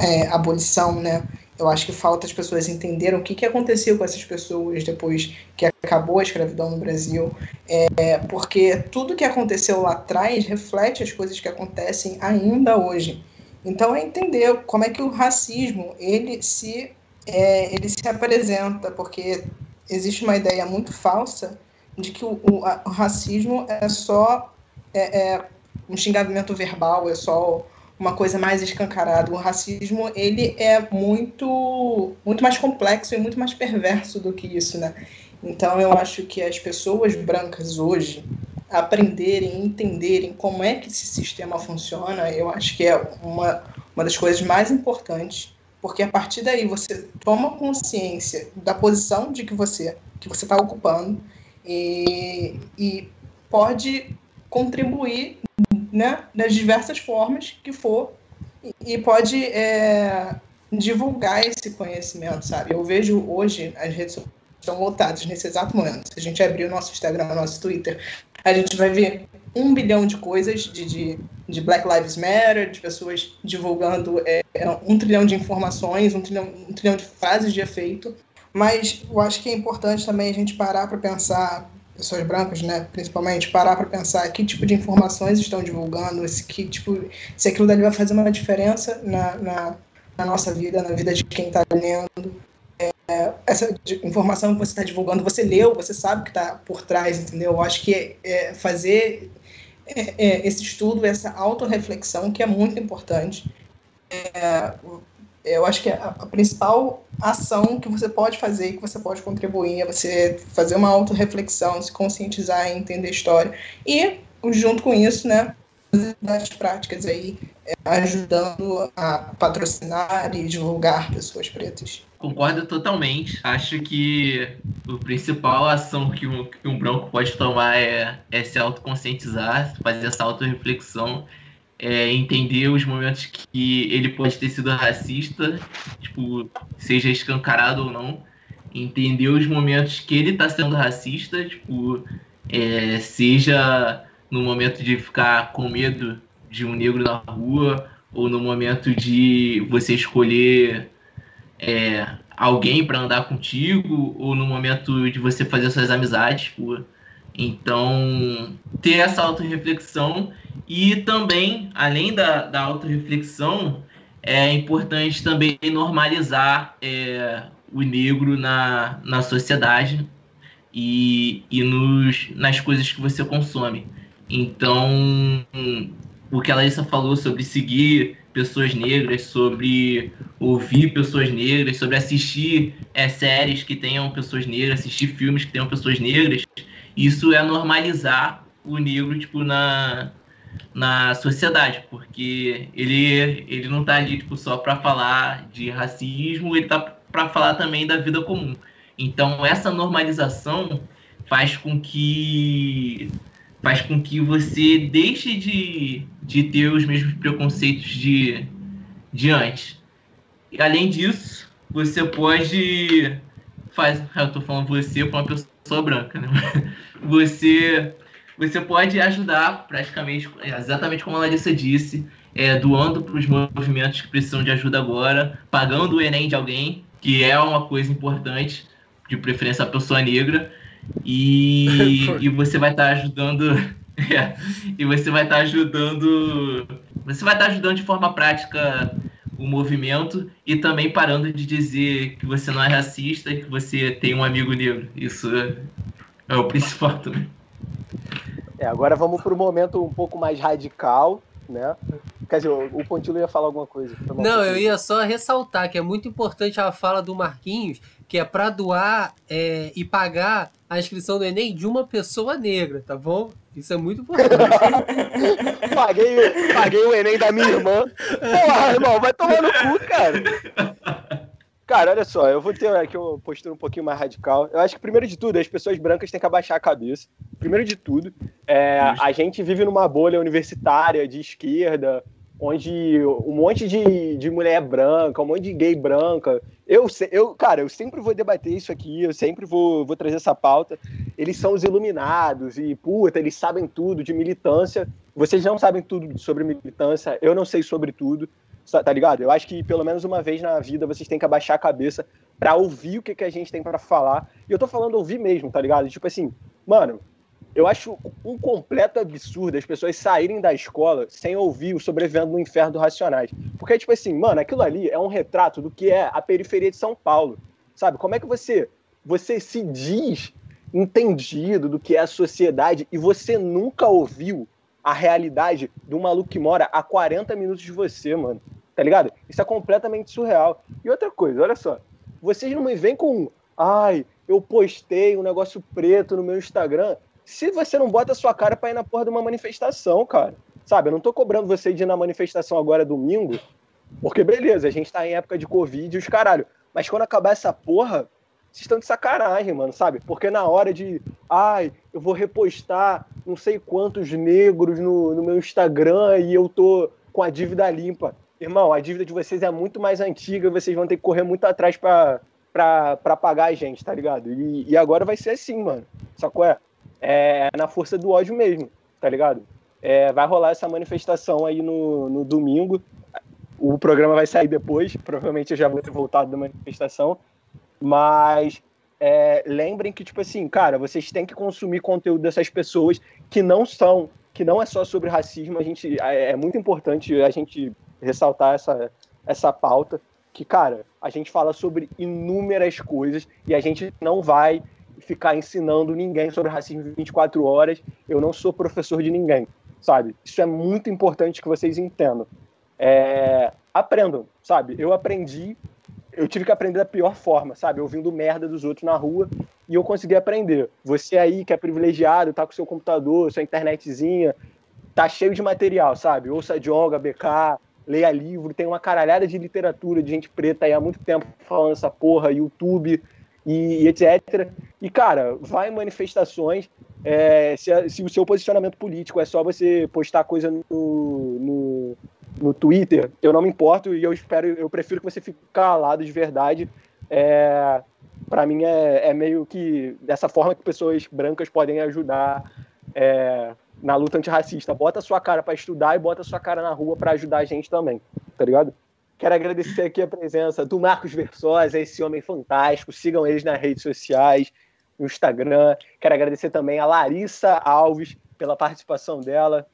é, abolição, né? Eu acho que falta as pessoas entenderem o que, que aconteceu com essas pessoas depois que acabou a escravidão no Brasil, é, porque tudo que aconteceu lá atrás reflete as coisas que acontecem ainda hoje. Então é entender como é que o racismo ele se é, ele se apresenta, porque existe uma ideia muito falsa de que o, o, a, o racismo é só é, é um xingamento verbal, é só uma coisa mais escancarada. O racismo ele é muito muito mais complexo e muito mais perverso do que isso, né? Então eu acho que as pessoas brancas hoje aprenderem, entenderem como é que esse sistema funciona, eu acho que é uma, uma das coisas mais importantes, porque a partir daí você toma consciência da posição de que você que você está ocupando e, e pode contribuir né, das diversas formas que for e, pode é, divulgar esse conhecimento, sabe? Eu vejo hoje as redes estão lotadas nesse exato momento. Se a gente abrir o nosso Instagram, o nosso Twitter, a gente vai ver um bilhão de coisas de, de, de Black Lives Matter, de pessoas divulgando é, um trilhão de informações, um trilhão, um trilhão de frases de efeito. Mas eu acho que é importante também a gente parar para pensar pessoas brancas, né, principalmente, parar para pensar que tipo de informações estão divulgando, se, que tipo, se aquilo dali vai fazer uma diferença na, na, na nossa vida, na vida de quem está lendo. É, é, essa informação que você está divulgando, você leu, você sabe o que está por trás, entendeu? Eu acho que é, fazer é, é, esse estudo, essa autorreflexão, que é muito importante. Eu acho que a, a, principal ação que você pode fazer, que você pode contribuir, é você fazer uma autorreflexão, se conscientizar, entender a história. E, junto com isso, né, das práticas aí, é, ajudando a patrocinar e divulgar pessoas pretas. Concordo totalmente. Acho que a principal ação que um, que um branco pode tomar é, é se autoconscientizar, fazer essa autorreflexão, é entender os momentos que ele pode ter sido racista, tipo, seja escancarado ou não, entender os momentos que ele está sendo racista, tipo, é, seja no momento de ficar com medo de um negro na rua, ou no momento de você escolher é, alguém para andar contigo, ou no momento de você fazer suas amizades. Tipo, então, ter essa autorreflexão e também, além da, da autorreflexão, é importante também normalizar é, o negro na, na sociedade e, e nos, nas coisas que você consome. Então, o que a Larissa falou sobre seguir pessoas negras, sobre ouvir pessoas negras, sobre assistir é, séries que tenham pessoas negras, assistir filmes que tenham pessoas negras, isso é normalizar o negro tipo na na sociedade, porque ele ele não está ali tipo só para falar de racismo, ele está para falar também da vida comum. Então essa normalização faz com que faz com que você deixe de, de ter os mesmos preconceitos de, de antes. E além disso, você pode. Faz, eu tô falando você para uma pessoa branca, né? <laughs> Você, você pode ajudar praticamente, exatamente como a Larissa disse, é, doando para os movimentos que precisam de ajuda agora, pagando o Enem de alguém, que é uma coisa importante, de preferência a pessoa negra, e, <laughs> e você vai estar tá ajudando. <laughs> É, e você vai estar tá ajudando. Você vai estar tá ajudando de forma prática o movimento e também parando de dizer que você não é racista e que você tem um amigo negro. Isso é, o principal <laughs> também. É, agora vamos para o momento um pouco mais radical, né? Quer dizer, o Pontilo ia falar alguma coisa. Não, eu ia só ressaltar que é muito importante a fala do Marquinhos, que é para doar é, e pagar a inscrição do Enem de uma pessoa negra, tá bom? Isso é muito importante. <laughs> paguei, paguei o Enem da minha irmã. Porra, irmão, vai tomar no cu, cara. Cara, olha só, eu vou ter aqui uma postura um pouquinho mais radical. Eu acho que, primeiro de tudo, as pessoas brancas têm que abaixar a cabeça. Primeiro de tudo, é, a gente vive numa bolha universitária de esquerda, onde um monte de, de mulher branca, um monte de gay branca. Eu, eu, cara, eu sempre vou debater isso aqui, eu sempre vou, vou trazer essa pauta. Eles são os iluminados e, puta, eles sabem tudo de militância. Vocês não sabem tudo sobre militância, eu não sei sobre tudo, tá ligado? Eu acho que pelo menos uma vez na vida vocês têm que abaixar a cabeça para ouvir o que, que a gente tem para falar. E eu tô falando ouvir mesmo, tá ligado? Tipo assim, mano, eu acho um completo absurdo as pessoas saírem da escola sem ouvir o Sobrevivendo no Inferno do Racionais. Porque, tipo assim, mano, aquilo ali é um retrato do que é a periferia de São Paulo. Sabe? Como é que você, você se diz entendido do que é a sociedade e você nunca ouviu a realidade do maluco que mora a 40 minutos de você, mano. Tá ligado? Isso é completamente surreal. E outra coisa, olha só. Vocês não me vêm com. Ai, eu postei um negócio preto no meu Instagram se você não bota a sua cara pra ir na porra de uma manifestação, cara. Sabe, eu não tô cobrando você de ir na manifestação agora domingo, porque beleza, a gente tá em época de Covid e os caralho. Mas quando acabar essa porra, vocês estão de sacanagem, mano, sabe? Porque na hora de, ai, eu vou repostar não sei quantos negros no, no meu Instagram e eu tô com a dívida limpa. Irmão, a dívida de vocês é muito mais antiga, vocês vão ter que correr muito atrás pra, pagar a gente, tá ligado? E, e agora vai ser assim, mano. Sacou? É? É na força do ódio mesmo, tá ligado? É, vai rolar essa manifestação aí no, no domingo. O programa vai sair depois, provavelmente eu já vou ter voltado da manifestação. Mas é, lembrem que, tipo assim, cara, vocês têm que consumir conteúdo dessas pessoas que não são, que não é só sobre racismo. A gente, é, é muito importante a gente ressaltar essa, essa pauta que, cara, a gente fala sobre inúmeras coisas e a gente não vai ficar ensinando ninguém sobre racismo 24 horas. Eu não sou professor de ninguém, sabe? Isso é muito importante que vocês entendam. É... Aprendam, sabe? Eu aprendi, eu tive que aprender da pior forma, sabe? Ouvindo merda dos outros na rua e eu consegui aprender. Você aí que é privilegiado, tá com seu computador, sua internetzinha, tá cheio de material, sabe? Ouça Jonga, BK, leia livro, tem uma caralhada de literatura de gente preta aí há muito tempo falando essa porra, YouTube e, etc. E, cara, vai em manifestações. É, se, se, o seu posicionamento político é só você postar coisa no, no, no, Twitter, eu não me importo e eu espero, eu prefiro que você fique calado de verdade. É, para mim é, é, meio que dessa forma que pessoas brancas podem ajudar é, na luta antirracista. Bota a sua cara para estudar e bota a sua cara na rua para ajudar a gente também, tá ligado? Quero agradecer aqui a presença do Marcos Versosa, esse homem fantástico. Sigam eles nas redes sociais, no Instagram. Quero agradecer também a Larissa Alves pela participação dela.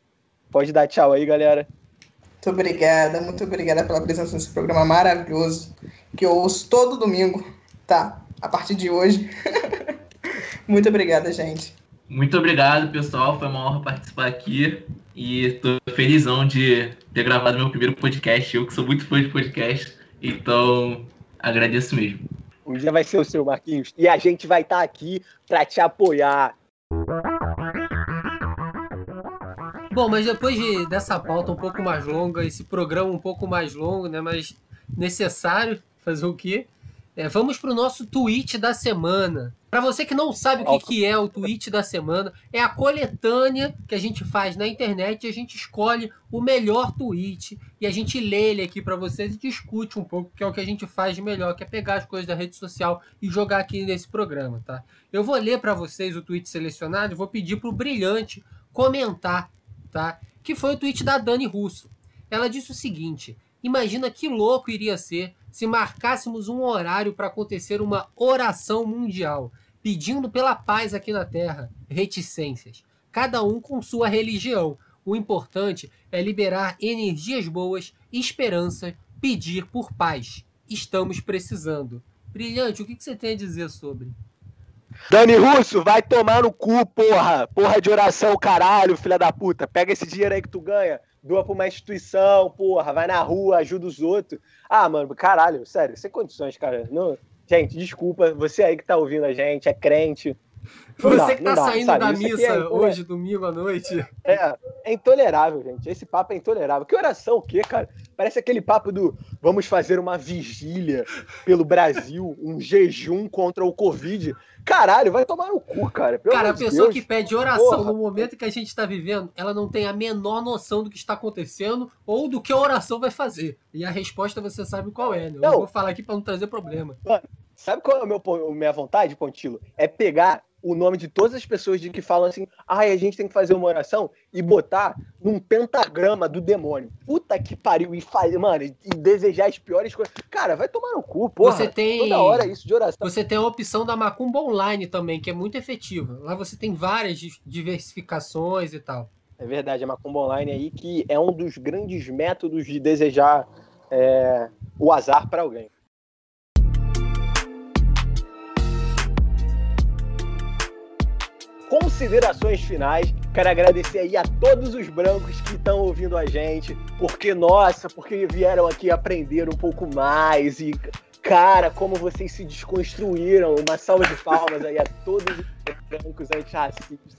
Pode dar tchau aí, galera. Muito obrigada, muito obrigada pela presença nesse programa maravilhoso que eu ouço todo domingo, tá? A partir de hoje. <laughs> muito obrigada, gente. Muito obrigado, pessoal. Foi uma honra participar aqui. E estou felizão de ter gravado meu primeiro podcast. Eu que sou muito fã de podcast. Então, agradeço mesmo. Um dia vai ser o seu, Marquinhos. E a gente vai estar tá aqui para te apoiar. Bom, mas depois de, dessa pauta um pouco mais longa, esse programa um pouco mais longo, né? Mas necessário fazer o quê? É, vamos para o nosso tweet da semana. Para você que não sabe o que, que, é o tweet da semana, é a coletânea que a gente faz na internet e a gente escolhe o melhor tweet e a gente lê ele aqui para vocês e discute um pouco, que é o que a gente faz de melhor, que é pegar as coisas da rede social e jogar aqui nesse programa, tá? Eu vou ler para vocês o tweet selecionado e vou pedir para o Brilhante comentar, tá? Que foi o tweet da Dani Russo. Ela disse o seguinte: Imagina que louco iria ser se marcássemos um horário para acontecer uma oração mundial, pedindo pela paz aqui na Terra, reticências, cada um com sua religião. O importante é liberar energias boas, esperança, pedir por paz. Estamos precisando. Brilhante, o que você tem a dizer sobre? Dani Russo, vai tomar no cu, porra! Porra de oração, caralho, filha da puta. Pega esse dinheiro aí que tu ganha doa pra uma instituição, porra, vai na rua, ajuda os outros. Ah, mano, caralho, sério, sem condições, cara. Não... Gente, desculpa, você aí que tá ouvindo a gente, é crente. Você dá, que tá dá, saindo sabe? da Isso missa é hoje, domingo à noite. É, é intolerável, gente. Esse papo é intolerável. Que oração o quê, cara? Parece aquele papo do vamos fazer uma vigília pelo Brasil, um jejum contra o Covid. Caralho, vai tomar no cu, cara. Pelo cara, a pessoa Deus. que pede oração Porra. no momento que a gente está vivendo, ela não tem a menor noção do que está acontecendo ou do que a oração vai fazer. E a resposta você sabe qual é, né? Eu não. vou falar aqui para não trazer problema. Mano, sabe qual é a meu, minha vontade, Pontilo? É pegar o nome de todas as pessoas de que falam assim, ai, ah, a gente tem que fazer uma oração e botar num pentagrama do demônio. Puta que pariu. E fazer, mano, e desejar as piores coisas. Cara, vai tomar no cu, porra. Você tem. Toda hora isso de oração. Você tem a opção da Macumba Online também, que é muito efetiva. Lá você tem várias diversificações e tal. É verdade, a Macumba Online aí, que é um dos grandes métodos de desejar é, o azar para alguém. Considerações finais. Quero agradecer aí a todos os brancos que estão ouvindo a gente, porque, nossa, porque vieram aqui aprender um pouco mais e, cara, como vocês se desconstruíram. Uma salva de palmas aí a todos os brancos antirracistas.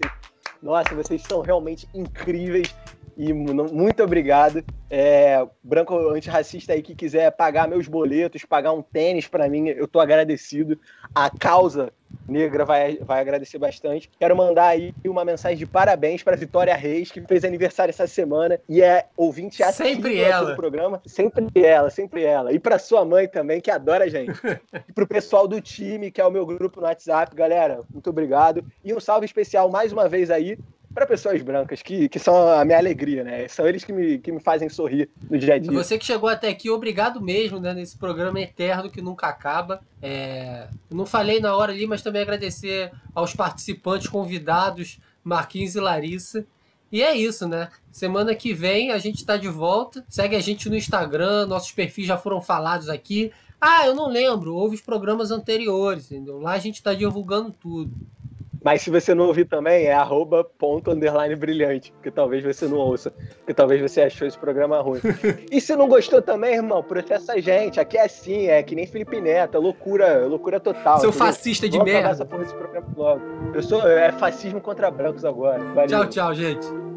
Nossa, vocês são realmente incríveis e muito obrigado. É, branco antirracista aí que quiser pagar meus boletos, pagar um tênis para mim, eu tô agradecido. A causa negra vai, vai agradecer bastante. Quero mandar aí uma mensagem de parabéns para Vitória Reis, que fez aniversário essa semana e é ouvinte sempre ela do programa. Sempre ela, sempre ela. E para sua mãe também, que adora a gente. <laughs> e pro pessoal do time, que é o meu grupo no WhatsApp, galera, muito obrigado. E um salve especial mais uma vez aí para pessoas brancas, que, que são a minha alegria, né? São eles que me, que me fazem sorrir no dia a dia. Você que chegou até aqui, obrigado mesmo, né? Nesse programa eterno que nunca acaba. É... Não falei na hora ali, mas também agradecer aos participantes convidados, Marquinhos e Larissa. E é isso, né? Semana que vem a gente tá de volta. Segue a gente no Instagram, nossos perfis já foram falados aqui. Ah, eu não lembro, houve os programas anteriores, entendeu? Lá a gente tá divulgando tudo. Mas se você não ouvir também, é arroba ponto underline brilhante, porque talvez você não ouça, porque talvez você achou esse programa ruim. e se não gostou também, irmão, processa a gente. Aqui é assim, é que nem Felipe Neto, é loucura, loucura total. Seu entendeu? fascista de Vamos merda. Essa porra desse programa logo. Eu sou, é fascismo contra brancos agora. Valeu. Tchau, tchau, gente.